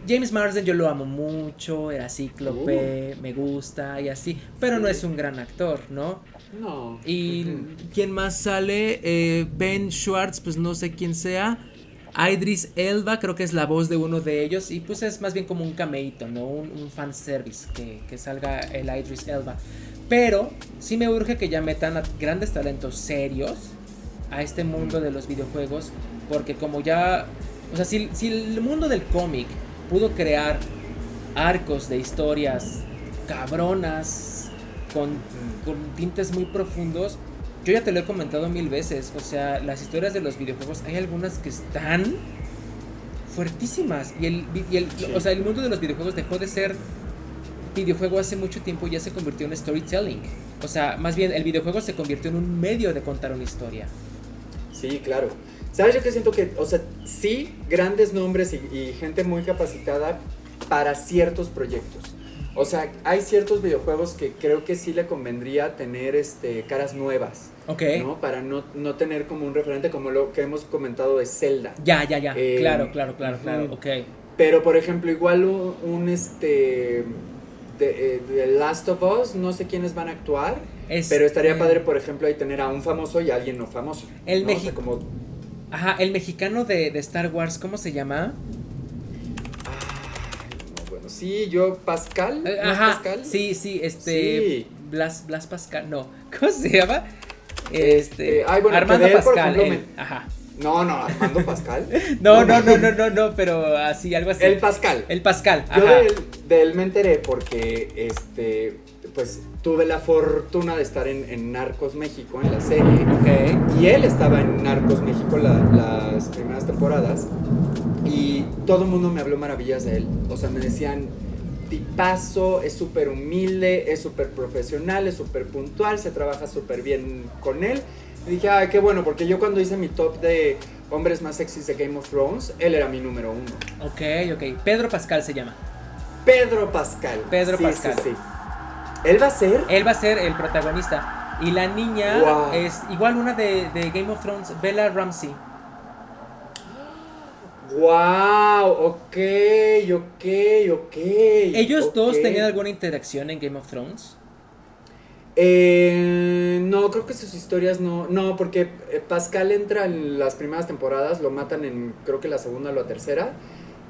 [SPEAKER 1] James Marsden yo lo amo mucho, era cíclope, uh. me gusta y así, pero no es un gran actor, ¿no?
[SPEAKER 2] No.
[SPEAKER 1] Y quién más sale, eh, Ben Schwartz, pues no sé quién sea. Idris Elba creo que es la voz de uno de ellos y pues es más bien como un cameíto, ¿no? Un, un fanservice que, que salga el Idris Elba. Pero sí me urge que ya metan a grandes talentos serios a este mundo de los videojuegos porque como ya... O sea, si, si el mundo del cómic pudo crear arcos de historias cabronas con, con tintes muy profundos, yo ya te lo he comentado mil veces, o sea, las historias de los videojuegos, hay algunas que están fuertísimas. Y el, o sea, el mundo de los videojuegos dejó de ser videojuego hace mucho tiempo y ya se convirtió en storytelling. O sea, más bien el videojuego se convirtió en un medio de contar una historia.
[SPEAKER 2] Sí, claro. ¿Sabes? Yo que siento que, o sea, sí, grandes nombres y gente muy capacitada para ciertos proyectos. O sea, hay ciertos videojuegos que creo que sí le convendría tener este caras nuevas.
[SPEAKER 1] Ok.
[SPEAKER 2] ¿No? Para no, no tener como un referente como lo que hemos comentado de Zelda.
[SPEAKER 1] Ya, ya, ya. Eh, claro, claro, claro, claro. Ok.
[SPEAKER 2] Pero por ejemplo, igual un, este. De, eh, Last of Us, no sé quiénes van a actuar. pero estaría padre, por ejemplo, ahí tener a un famoso y a alguien no famoso.
[SPEAKER 1] El mexicano. Ajá, el mexicano de, de Star Wars, ¿cómo se llama?
[SPEAKER 2] Sí, yo, Pascal.
[SPEAKER 1] Ajá, Pascal? Sí, sí, este. Blas, Blas Pascal, no. ¿Cómo se llama? Este.
[SPEAKER 2] este ay, bueno,
[SPEAKER 1] Armando Pascal. Ajá.
[SPEAKER 2] No, no, Armando Pascal.
[SPEAKER 1] no, no, no, no, no, no, pero así, algo así.
[SPEAKER 2] El Pascal.
[SPEAKER 1] El Pascal.
[SPEAKER 2] Yo de él, de él, me enteré porque, este, pues tuve la fortuna de estar en, en Narcos México, en la serie.
[SPEAKER 1] Okay.
[SPEAKER 2] Y él estaba en Narcos México las primeras temporadas. Y todo el mundo me habló maravillas de él. O sea, me decían, tipazo, es súper humilde, es súper profesional, es súper puntual, se trabaja súper bien con él. Y dije, ay, qué bueno, porque yo cuando hice mi top de hombres más sexys de Game of Thrones, él era mi número uno.
[SPEAKER 1] Ok, ok. Pedro Pascal se llama.
[SPEAKER 2] Pedro Pascal.
[SPEAKER 1] Pedro Pascal.
[SPEAKER 2] Sí, sí. ¿Él va a ser?
[SPEAKER 1] Él va a ser el protagonista. Y la niña es igual una de, de Game of Thrones, Bella Ramsey.
[SPEAKER 2] Wow, ok, ok, ok.
[SPEAKER 1] ¿Ellos dos tenían alguna interacción en Game of Thrones?
[SPEAKER 2] Eh, no, creo que sus historias no. No, porque eh, Pascal entra en las primeras temporadas, lo matan en creo que la segunda o la tercera.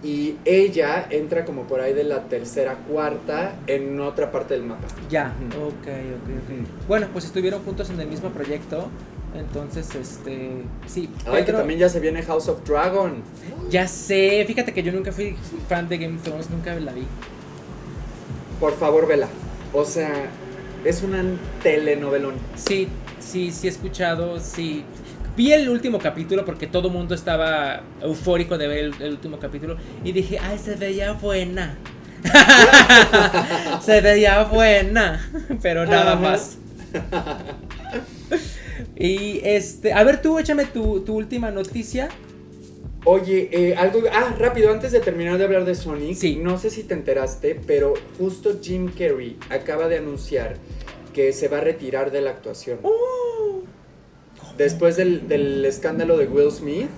[SPEAKER 2] Y ella entra como por ahí de la tercera, cuarta, en otra parte del mapa.
[SPEAKER 1] Ya, ok, ok, ok. Bueno, pues estuvieron juntos en el mismo proyecto. Entonces, este, sí.
[SPEAKER 2] Ay, que también ya se viene House of Dragon.
[SPEAKER 1] Ya sé, fíjate que yo nunca fui fan de Game of Thrones, nunca la vi.
[SPEAKER 2] Por favor, vela. O sea, es una telenovelón.
[SPEAKER 1] Sí, sí, sí he escuchado, sí. Vi el último capítulo porque todo el mundo estaba eufórico de ver el, último capítulo y dije, ay, se veía buena. se veía buena, pero nada más. y este, a ver tú, échame tu, tu última noticia.
[SPEAKER 2] Oye, eh, algo. Ah, rápido, antes de terminar de hablar de Sonic. Sí. No sé si te enteraste, pero justo Jim Carrey acaba de anunciar que se va a retirar de la actuación. Oh. Después del, escándalo de Will Smith,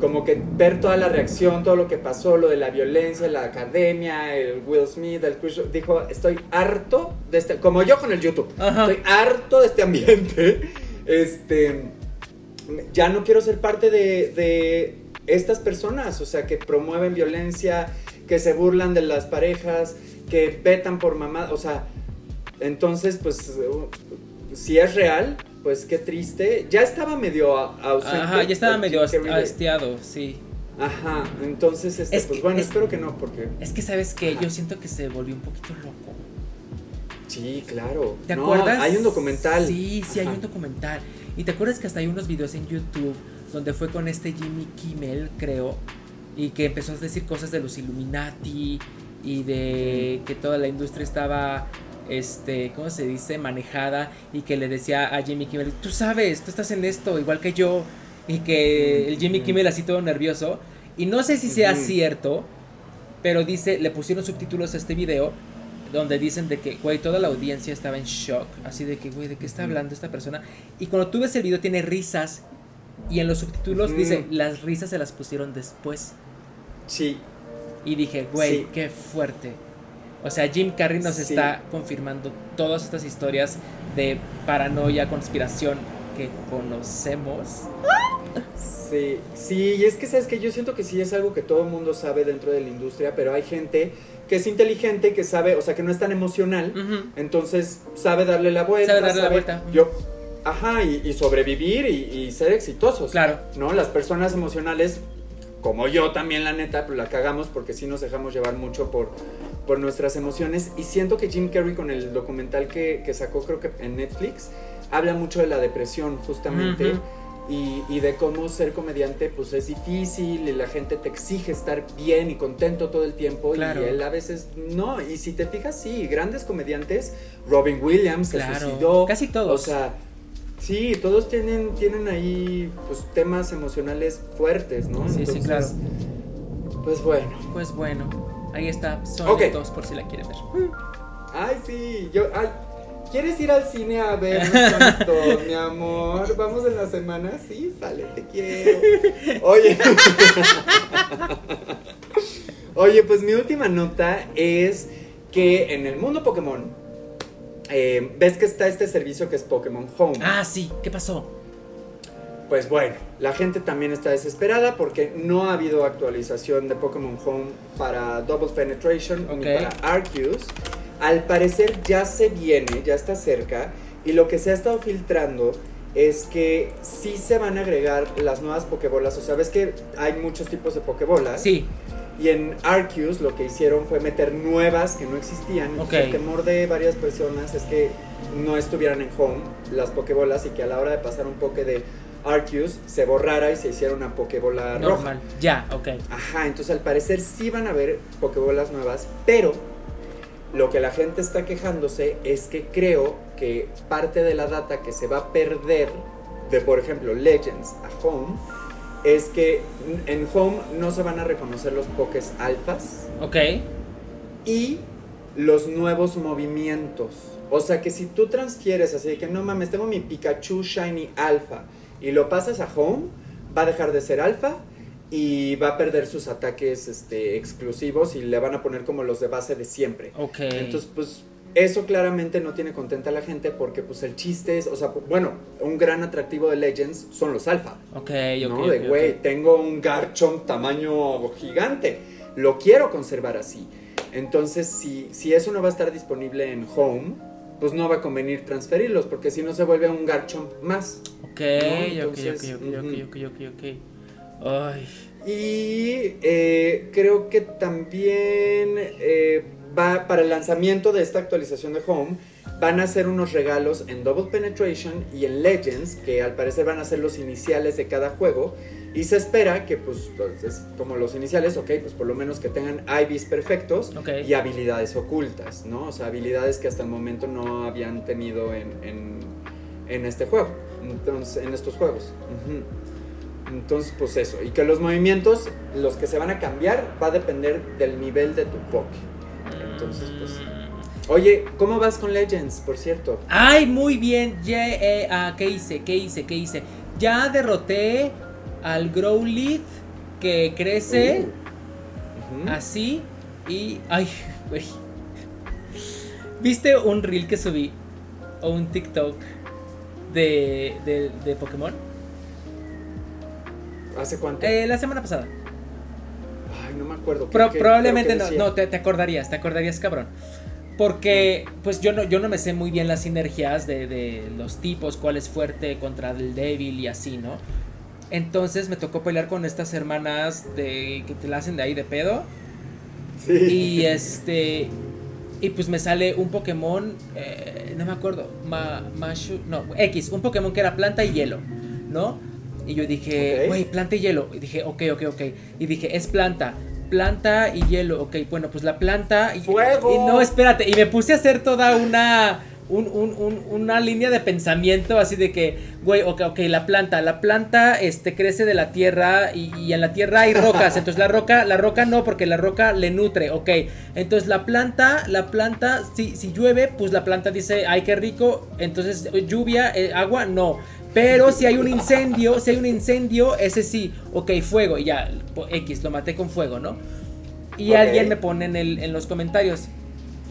[SPEAKER 2] como que ver toda la reacción, todo lo que pasó, lo de la violencia, la academia, el Will Smith, el Chris, dijo, estoy harto de este, como yo con el YouTube, estoy harto de este ambiente, este, ya no quiero ser parte de estas personas, o sea, que promueven violencia, que se burlan de las parejas, que vetan por mamá, o sea, entonces, pues, si es real, pues qué triste. Ya estaba medio ausente.
[SPEAKER 1] Ajá, ya estaba medio hastiado, sí.
[SPEAKER 2] Ajá, entonces, este, pues bueno, espero que no, porque...
[SPEAKER 1] Es que, ¿sabes que Yo siento que se volvió un poquito loco.
[SPEAKER 2] Sí, claro. ¿Te acuerdas? Hay un documental.
[SPEAKER 1] Sí, sí, hay un documental. Y te acuerdas que hasta hay unos videos en YouTube donde fue con este Jimmy Kimmel, creo, y que empezó a decir cosas de los Illuminati y de que toda la industria estaba este, ¿cómo se dice? manejada y que le decía a Jimmy Kimmel, "Tú sabes, tú estás en esto igual que yo." Y que el Jimmy Kimmel así todo nervioso y no sé si sea cierto, pero dice, le pusieron subtítulos a este video donde dicen de que, güey, toda la audiencia estaba en shock, así de que, güey, ¿de qué está hablando esta persona? Y cuando tú ves el video tiene risas y en los subtítulos dice, las risas se las pusieron después.
[SPEAKER 2] Sí.
[SPEAKER 1] Y dije, güey, qué fuerte. O sea, Jim Carrey nos está confirmando todas estas historias de paranoia, conspiración que conocemos.
[SPEAKER 2] Sí, sí, y es que sabes que yo siento que sí es algo que todo el mundo sabe dentro de la industria, pero hay gente que es inteligente, que sabe, o sea, que no es tan emocional, entonces sabe darle la vuelta.
[SPEAKER 1] Sabe darle la vuelta.
[SPEAKER 2] Yo, Ajá, y, sobrevivir y, ser exitosos.
[SPEAKER 1] Claro.
[SPEAKER 2] ¿No? Las personas emocionales, como yo también, la neta, pues la cagamos porque sí nos dejamos llevar mucho por, por nuestras emociones. Y siento que Jim Carrey, con el documental que, sacó, creo que en Netflix, habla mucho de la depresión, justamente. Y, de cómo ser comediante pues es difícil y la gente te exige estar bien y contento todo el tiempo y él a veces no y si te fijas sí grandes comediantes Robin Williams se suicidó
[SPEAKER 1] casi todos
[SPEAKER 2] o sea Sí, todos tienen, tienen ahí pues, temas emocionales fuertes, ¿no?
[SPEAKER 1] Sí, sí, claro.
[SPEAKER 2] Pues bueno.
[SPEAKER 1] Pues bueno, ahí está Sonic 2 por si la quieren ver.
[SPEAKER 2] Ay, sí, yo, ay, ¿quieres ir al cine a ver Sonic 2, mi amor? Vamos en la semana, sí, sale, te quiero. Oye. Oye, pues mi última nota es que en el mundo Pokémon eh, ves que está este servicio que es Pokémon Home.
[SPEAKER 1] Ah, sí, ¿qué pasó?
[SPEAKER 2] Pues bueno, la gente también está desesperada porque no ha habido actualización de Pokémon Home para Double Penetration ni para Arceus. Al parecer ya se viene, ya está cerca, y lo que se ha estado filtrando es que sí se van a agregar las nuevas Pokébolas. O sea, ves que hay muchos tipos de Pokébolas.
[SPEAKER 1] Sí.
[SPEAKER 2] Y en Arceus lo que hicieron fue meter nuevas que no existían. El temor de varias personas es que no estuvieran en home las pokebolas y que a la hora de pasar un poke de Arceus se borrara y se hiciera una pokebola Normal. roja.
[SPEAKER 1] Ya, ok.
[SPEAKER 2] Ajá, entonces al parecer sí van a haber pokebolas nuevas, pero lo que la gente está quejándose es que creo que parte de la data que se va a perder de, por ejemplo, Legends a Home es que en Home no se van a reconocer los pokés alfas.
[SPEAKER 1] Ok.
[SPEAKER 2] Y los nuevos movimientos. O sea que si tú transfieres así de que no mames, tengo mi Pikachu Shiny Alpha y lo pasas a Home, va a dejar de ser alfa y va a perder sus ataques este, exclusivos y le van a poner como los de base de siempre.
[SPEAKER 1] Ok.
[SPEAKER 2] Entonces, pues eso claramente no tiene contenta a la gente porque pues el chiste es, o sea, bueno, un gran atractivo de Legends son los alfa.
[SPEAKER 1] Ok,
[SPEAKER 2] ¿no? de, güey, tengo un Garchomp tamaño gigante, lo quiero conservar así. Entonces, si, si eso no va a estar disponible en Home, pues no va a convenir transferirlos porque si no se vuelve un Garchomp más.
[SPEAKER 1] Ok, ok, ok, ok, ok, ok, Ay.
[SPEAKER 2] Y eh, creo que también... Eh, va para el lanzamiento de esta actualización de Home, van a hacer unos regalos en Double Penetration y en Legends, que al parecer van a ser los iniciales de cada juego. Y se espera que, pues, como los iniciales, ok, pues por lo menos que tengan IVs perfectos y habilidades ocultas, ¿no? O sea, habilidades que hasta el momento no habían tenido en, en, este juego, entonces, en estos juegos. Entonces, pues eso. Y que los movimientos, los que se van a cambiar, va a depender del nivel de tu poke. Entonces, pues Oye, ¿cómo vas con Legends, por cierto?
[SPEAKER 1] Ay, muy bien. Ya, eh, ah, ¿Qué hice? ¿Qué hice? ¿Qué hice? Ya derroté al Growlithe que crece uh. así y... Ay, güey. ¿Viste un reel que subí? O un TikTok de, de, de Pokémon.
[SPEAKER 2] ¿Hace cuánto?
[SPEAKER 1] Eh, la semana pasada.
[SPEAKER 2] Ay, no me acuerdo.
[SPEAKER 1] probablemente no, no te, te, acordarías, te acordarías, cabrón. Porque, pues yo no, yo no me sé muy bien las sinergias de, de los tipos, cuál es fuerte contra el débil y así, ¿no? Entonces me tocó pelear con estas hermanas de que te la hacen de ahí de pedo. Sí. Y este. Y pues me sale un Pokémon. Eh, no me acuerdo. Ma, Mashu. No, X. Un Pokémon que era planta y hielo. ¿No? Y yo dije, güey, planta y hielo. Y dije, ok, ok, ok. Y dije, es planta planta y hielo. Ok, bueno, pues la planta. Y,
[SPEAKER 2] ¡Fuego!
[SPEAKER 1] Y no, espérate. Y me puse a hacer toda una. una línea de pensamiento así de que, güey, ok, ok, la planta, la planta este, crece de la tierra y, en la tierra hay rocas, entonces la roca, la roca no, porque la roca le nutre, ok, entonces la planta, la planta, si, si llueve, pues la planta dice, ay, qué rico, entonces lluvia, eh, agua, no, pero si hay un incendio, si hay un incendio, ese sí, ok, fuego, y ya, X, lo maté con fuego, ¿no? Y alguien me pone en, el, en los comentarios,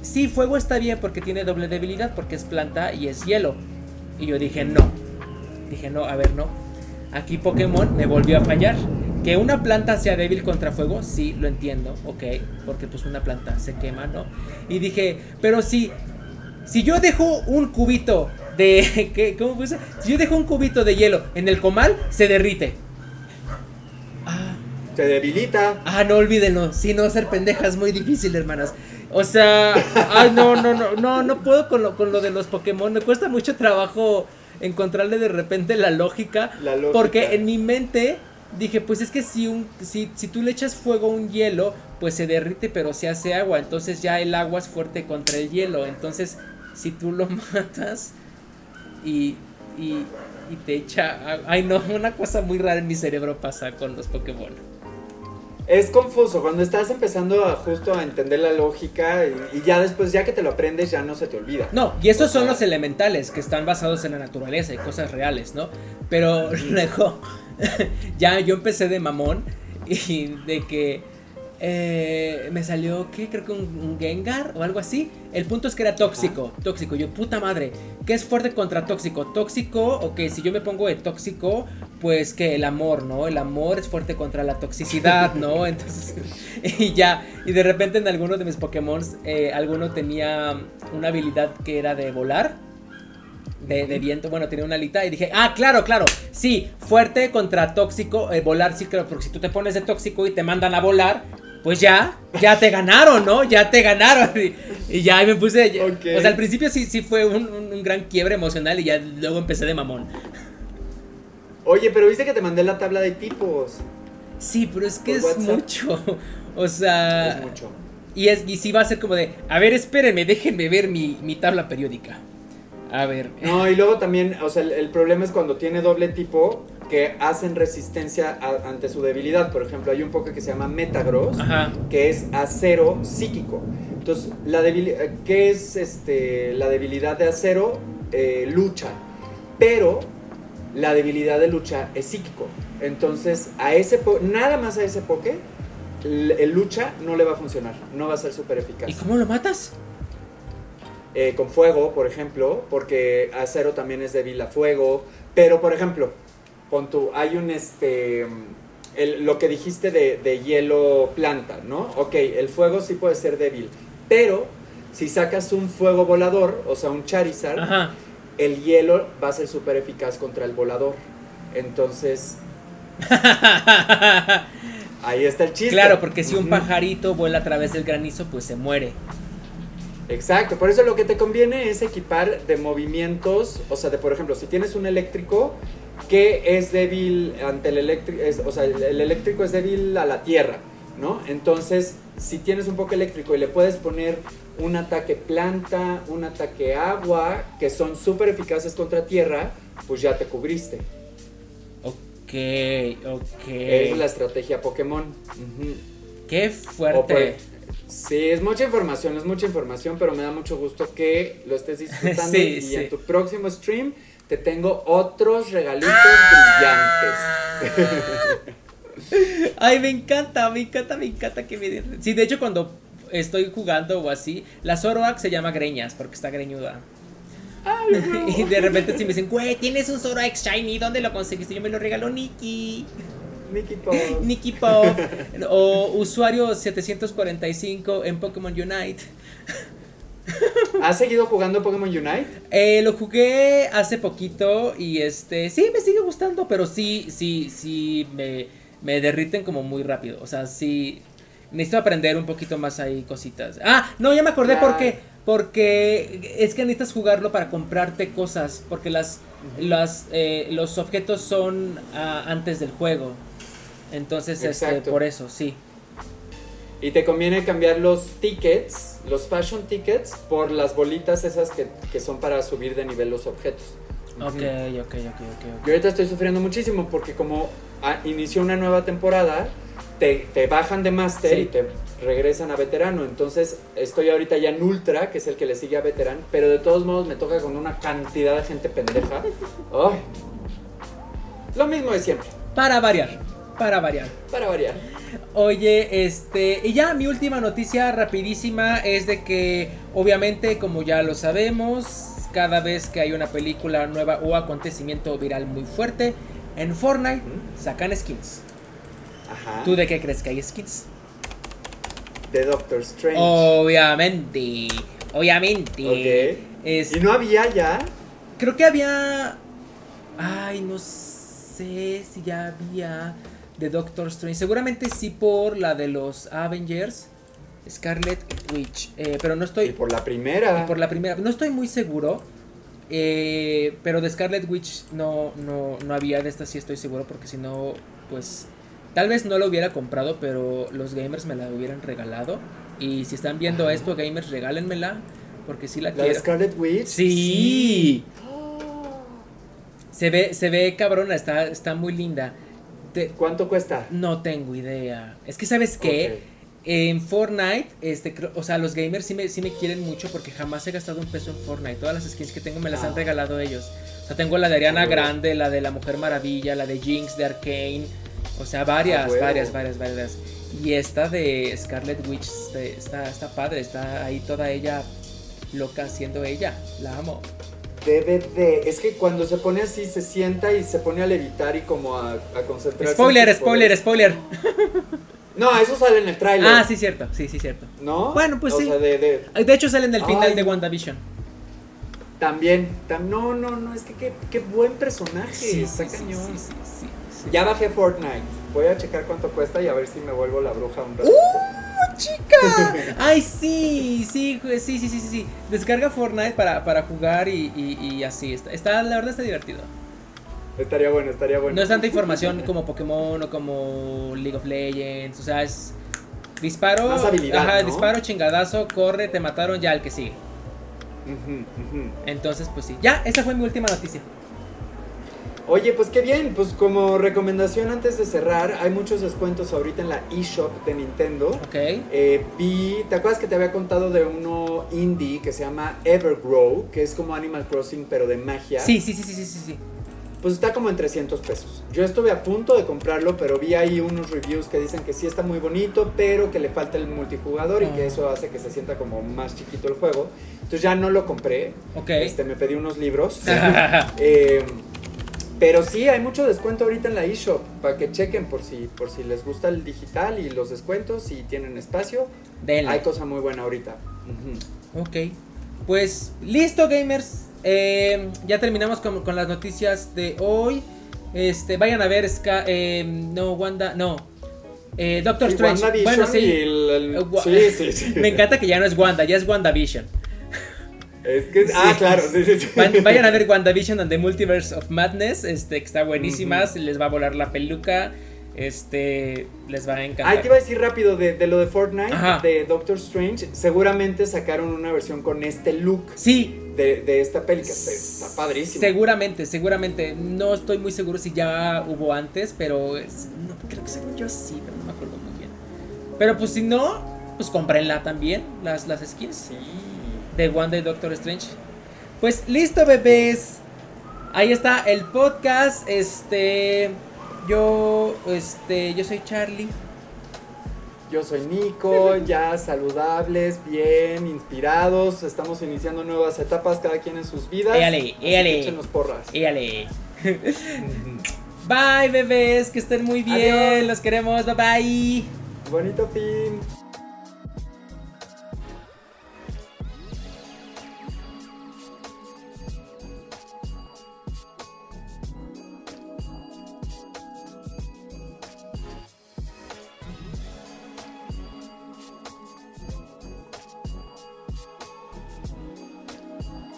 [SPEAKER 1] sí, fuego está bien porque tiene doble debilidad, porque es planta y es hielo. Y yo dije, no. Dije, no, a ver, no. Aquí Pokémon me volvió a fallar. Que una planta sea débil contra fuego, sí, lo entiendo, ok, porque pues una planta se quema, ¿no? Y dije, pero si, si yo dejo un cubito de. ¿qué, ¿Cómo puse? Si yo dejo un cubito de hielo en el comal, se derrite.
[SPEAKER 2] Ah. Se debilita.
[SPEAKER 1] Ah, no olvídenlo. Si no, ser pendeja es muy difícil, hermanas. O sea, ay, no, no, no, no, no puedo con lo, con lo de los Pokémon. Me cuesta mucho trabajo encontrarle de repente la lógica. La lógica. Porque en mi mente dije, pues es que si, un, si, si tú le echas fuego a un hielo, pues se derrite, pero se hace agua. Entonces ya el agua es fuerte contra el hielo. Entonces, si tú lo matas, y, y, te echa... Ay no, una cosa muy rara en mi cerebro pasa con los Pokémon.
[SPEAKER 2] Es confuso, cuando estás empezando a justo a entender la lógica y, ya después, ya que te lo aprendes, ya no se te olvida.
[SPEAKER 1] No, y esos son los elementales que están basados en la naturaleza y cosas reales, ¿no? Pero luego, ya yo empecé de mamón y de que eh, me salió, ¿qué? Creo que un, Gengar o algo así. El punto es que era tóxico, tóxico. Yo, puta madre, ¿qué es fuerte contra tóxico? Tóxico, ok, si yo me pongo de tóxico, pues que el amor, ¿no? El amor es fuerte contra la toxicidad, ¿no? Entonces, y ya, y de repente en alguno de mis Pokémon, eh, alguno tenía una habilidad que era de volar. De, viento, bueno, tenía una alita y dije, ah, claro, claro, sí, fuerte contra tóxico, eh, volar sí creo, porque si tú te pones de tóxico y te mandan a volar, pues ya, ya te ganaron, ¿no? Ya te ganaron. Y, ya me puse. O sea, al principio sí, sí fue un, gran quiebre emocional y ya luego empecé de mamón.
[SPEAKER 2] Oye, pero viste que te mandé la tabla de tipos.
[SPEAKER 1] Sí, pero es que es mucho. O sea. Es mucho. Y, es, y sí va a ser como de, a ver, espérenme, déjenme ver mi, mi tabla periódica. A ver.
[SPEAKER 2] No, y luego también, o sea, el problema es cuando tiene doble tipo, que hacen resistencia ante su debilidad. Por ejemplo, hay un Poké que se llama Metagross, que es acero psíquico. Entonces, la debilidad, ¿qué es este, la debilidad de acero? Eh, lucha. Pero la debilidad de lucha es psíquico. Entonces, a ese nada más a ese Poké, el, lucha no le va a funcionar. No va a ser súper eficaz.
[SPEAKER 1] ¿Y cómo lo matas?
[SPEAKER 2] Eh, con fuego, por ejemplo, porque acero también es débil a fuego. Pero, por ejemplo, con tu, hay un este, lo que dijiste de, hielo planta, ¿no? Ok, el fuego sí puede ser débil, pero si sacas un fuego volador, o sea, un Charizard, el hielo va a ser súper eficaz contra el volador. Entonces... ahí está el chiste.
[SPEAKER 1] Claro, porque si un pajarito vuela a través del granizo, pues se muere.
[SPEAKER 2] Exacto, por eso lo que te conviene es equipar de movimientos, o sea, de por ejemplo, si tienes un eléctrico que es débil ante el eléctrico, o sea, el eléctrico es débil a la tierra, ¿no? Entonces, si tienes un poco eléctrico y le puedes poner un ataque planta, un ataque agua, que son súper eficaces contra tierra, pues ya te cubriste.
[SPEAKER 1] Ok, ok.
[SPEAKER 2] Es la estrategia Pokémon.
[SPEAKER 1] Qué fuerte.
[SPEAKER 2] Sí, es mucha información, es mucha información, pero me da mucho gusto que lo estés disfrutando y en tu próximo stream te tengo otros regalitos brillantes.
[SPEAKER 1] Ay, me encanta, me encanta, me encanta que me Sí, de hecho cuando estoy jugando o así, la Zoroark se llama Greñas porque está greñuda. y de repente si me dicen, güey, tienes un Zoroark Shiny, ¿dónde lo conseguiste? Yo me lo regaló Nikki.
[SPEAKER 2] Nicky Pop.
[SPEAKER 1] Nicky Pop. o usuario 745 en Pokémon Unite.
[SPEAKER 2] ¿Has seguido jugando Pokémon Unite?
[SPEAKER 1] Eh, lo jugué hace poquito y este, sí, me sigue gustando, pero sí, sí, sí, me, me derriten como muy rápido. O sea, sí, necesito aprender un poquito más ahí cositas. Ah, no, ya me acordé por qué. Porque es que necesitas jugarlo para comprarte cosas. Porque las, las eh, los objetos son ah, antes del juego. Entonces, este, por eso, sí.
[SPEAKER 2] Y te conviene cambiar los tickets, los fashion tickets, por las bolitas esas que, son para subir de nivel los objetos.
[SPEAKER 1] Ok, ok, ok, ok.
[SPEAKER 2] Yo ahorita estoy sufriendo muchísimo porque como ah, inició una nueva temporada, te, bajan de Master y te regresan a veterano. Entonces estoy ahorita ya en Ultra, que es el que le sigue a veterano, pero de todos modos me toca con una cantidad de gente pendeja. Lo mismo de siempre.
[SPEAKER 1] Para variar. Para variar.
[SPEAKER 2] Para variar.
[SPEAKER 1] Oye, este, y ya mi última noticia rapidísima es de que obviamente como ya lo sabemos, cada vez que hay una película nueva o acontecimiento viral muy fuerte, en Fortnite sacan skins. Ajá. ¿Tú de qué crees que hay skins?
[SPEAKER 2] De Doctor Strange.
[SPEAKER 1] Obviamente. Obviamente.
[SPEAKER 2] Ok. ¿Y no había ya?
[SPEAKER 1] Creo que había. Ay, no sé si ya había de Doctor Strange. Seguramente sí por la de los Avengers. Scarlet Witch. Eh, pero no estoy.
[SPEAKER 2] Y por la primera.
[SPEAKER 1] por la primera. No estoy muy seguro. Eh, pero de Scarlet Witch no, no, no había. De esta sí estoy seguro. Porque si no, pues. Tal vez no lo hubiera comprado. Pero los gamers me la hubieran regalado. Y si están viendo esto, gamers, regálenmela. Porque sí la,
[SPEAKER 2] ¿La
[SPEAKER 1] quiero.
[SPEAKER 2] De Scarlet Witch?
[SPEAKER 1] Sí. Se ve, se ve cabrona, está, está muy linda.
[SPEAKER 2] ¿Cuánto cuesta?
[SPEAKER 1] No tengo idea. Es que, ¿sabes qué? En Fortnite, este, o sea, los gamers sí me, sí me quieren mucho porque jamás he gastado un peso en Fortnite. Todas las skins que tengo me las han ah. regalado ellos. O sea, tengo la de Ariana Grande, la de la Mujer Maravilla, la de Jinx, de Arkane. O sea, varias, ah, varias, varias, varias. Y esta de Scarlet Witch este, está, está padre, está ahí toda ella loca siendo ella. La amo.
[SPEAKER 2] DVD. Es que cuando se pone así, se sienta y se pone a levitar y como a, a concentrarse.
[SPEAKER 1] Spoiler, spoiler, spoiler.
[SPEAKER 2] No, eso sale en el tráiler.
[SPEAKER 1] Ah, sí, cierto. Sí, sí, cierto.
[SPEAKER 2] ¿No?
[SPEAKER 1] Bueno, pues sí. de, de... de, hecho, sale en el final de WandaVision.
[SPEAKER 2] También. no, no, no. Es que qué, qué buen personaje. Sí, está cañón. Sí, sí, ya bajé Fortnite. Voy a checar cuánto cuesta y a ver si me vuelvo la bruja un rato.
[SPEAKER 1] ¡Uh! chica! Ay, sí, sí, sí, sí, sí, sí. Descarga Fortnite para, para jugar y, y, así. Está, está, la verdad está divertido.
[SPEAKER 2] Estaría bueno, estaría bueno.
[SPEAKER 1] No es tanta información como Pokémon o como League of Legends. O sea, es disparo, ajá, disparo, chingadazo, corre, te mataron, ya el que sigue. Entonces, pues sí. Ya, esa fue mi última noticia.
[SPEAKER 2] Oye, pues qué bien, pues como recomendación antes de cerrar, hay muchos descuentos ahorita en la eShop de Nintendo.
[SPEAKER 1] Ok.
[SPEAKER 2] Eh, vi, ¿te acuerdas que te había contado de uno indie que se llama Evergrow, que es como Animal Crossing pero de magia?
[SPEAKER 1] Sí, sí, sí, sí, sí, sí.
[SPEAKER 2] Pues está como en 300 pesos. Yo estuve a punto de comprarlo, pero vi ahí unos reviews que dicen que sí está muy bonito, pero que le falta el multijugador y que ah. eso hace que se sienta como más chiquito el juego. Entonces ya no lo compré.
[SPEAKER 1] Ok.
[SPEAKER 2] Este, me pedí unos libros. eh, pero sí, hay mucho descuento ahorita en la eShop para que chequen por si, por si les gusta el digital y los descuentos y tienen espacio. Hay cosa muy buena ahorita.
[SPEAKER 1] Ok. Pues listo, gamers. Eh, ya terminamos con, las noticias de hoy. Este, vayan a ver Ska, eh, no, Wanda, no. Eh, Doctor Strange.
[SPEAKER 2] bueno, sí.
[SPEAKER 1] sí, sí, sí. Me encanta que ya no es Wanda, ya es WandaVision.
[SPEAKER 2] Es que, ah, claro, sí, sí,
[SPEAKER 1] Vayan a ver WandaVision and the Multiverse of Madness, este, que está buenísima, les va a volar la peluca. Este, les va a encantar.
[SPEAKER 2] Ay, te iba a decir rápido de, lo de Fortnite, de Doctor Strange. Seguramente sacaron una versión con este look.
[SPEAKER 1] Sí.
[SPEAKER 2] De, esta peli que está padrísimo.
[SPEAKER 1] Seguramente, seguramente. No estoy muy seguro si ya hubo antes, pero no, creo que según yo sí, pero no me acuerdo muy bien. Pero pues si no, pues cómprenla también, las, las skins.
[SPEAKER 2] Sí.
[SPEAKER 1] De One Day Doctor Strange. Pues listo, bebés. Ahí está el podcast. Este. Yo, este, yo soy Charlie.
[SPEAKER 2] Yo soy Nico, ya saludables, bien, inspirados. Estamos iniciando nuevas etapas, cada quien en sus vidas.
[SPEAKER 1] Éale, éale.
[SPEAKER 2] porras.
[SPEAKER 1] Éale. bye, bebés, que estén muy bien. Los queremos, bye bye.
[SPEAKER 2] Bonito fin.